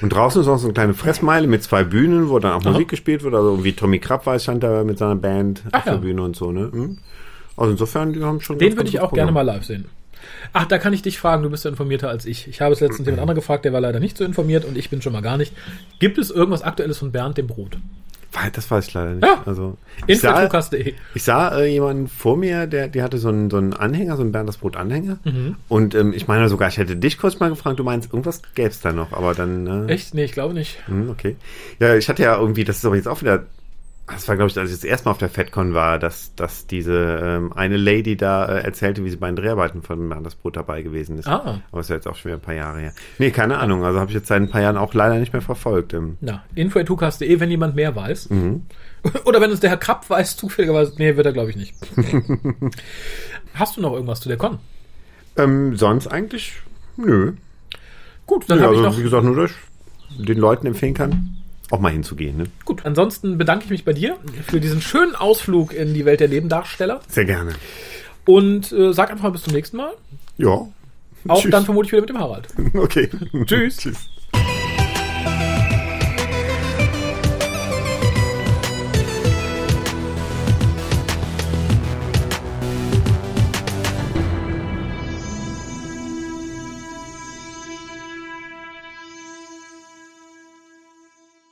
Und draußen ist auch so eine kleine Fressmeile mit zwei Bühnen, wo dann auch Musik gespielt wird. Also wie Tommy Krabweis stand da mit seiner Band Ach auf der ja. Bühne und so. Ne? Hm? Also insofern, die haben schon Den würde ich auch gutes gerne Programm. mal live sehen. Ach, da kann ich dich fragen, du bist ja informierter als ich. Ich habe es letztens jemand anderen gefragt, der war leider nicht so informiert und ich bin schon mal gar nicht. Gibt es irgendwas Aktuelles von Bernd dem Brot? Weil, Das weiß ich leider nicht. Ja. Also, ich sah, ich sah äh, jemanden vor mir, der, der hatte so einen, so einen Anhänger, so einen Bernd das Brot Anhänger. Mhm. Und ähm, ich meine sogar, ich hätte dich kurz mal gefragt, du meinst, irgendwas gäbe es da noch, aber dann. Äh, Echt? Nee, ich glaube nicht. Hm, okay. Ja, ich hatte ja irgendwie, das ist aber jetzt auch wieder, das war glaube ich, als ich das erste Mal auf der FedCon war, dass, dass diese ähm, eine Lady da äh, erzählte, wie sie bei den Dreharbeiten von Bernd das Brot dabei gewesen ist. Ah. Aber ist ja jetzt auch schon wieder ein paar Jahre her. Nee, keine Ahnung. Also habe ich jetzt seit ein paar Jahren auch leider nicht mehr verfolgt. Ähm, Na, info.tukas.de, wenn jemand mehr weiß. Mhm. Oder wenn es der Herr Krapp weiß, zufälligerweise. Nee, wird er glaube ich nicht. Hast du noch irgendwas zu der Con? ähm, sonst eigentlich, nö. Gut, dann Ja, habe ich also, noch. wie gesagt, nur, dass ich den Leuten empfehlen kann, auch mal hinzugehen. Ne? Gut, ansonsten bedanke ich mich bei dir für diesen schönen Ausflug in die Welt der Nebendarsteller Sehr gerne. und äh, sag einfach mal bis zum nächsten Mal. Ja. Auch Tschüss. dann vermutlich wieder mit dem Harald. Okay. Tschüss. Tschüss.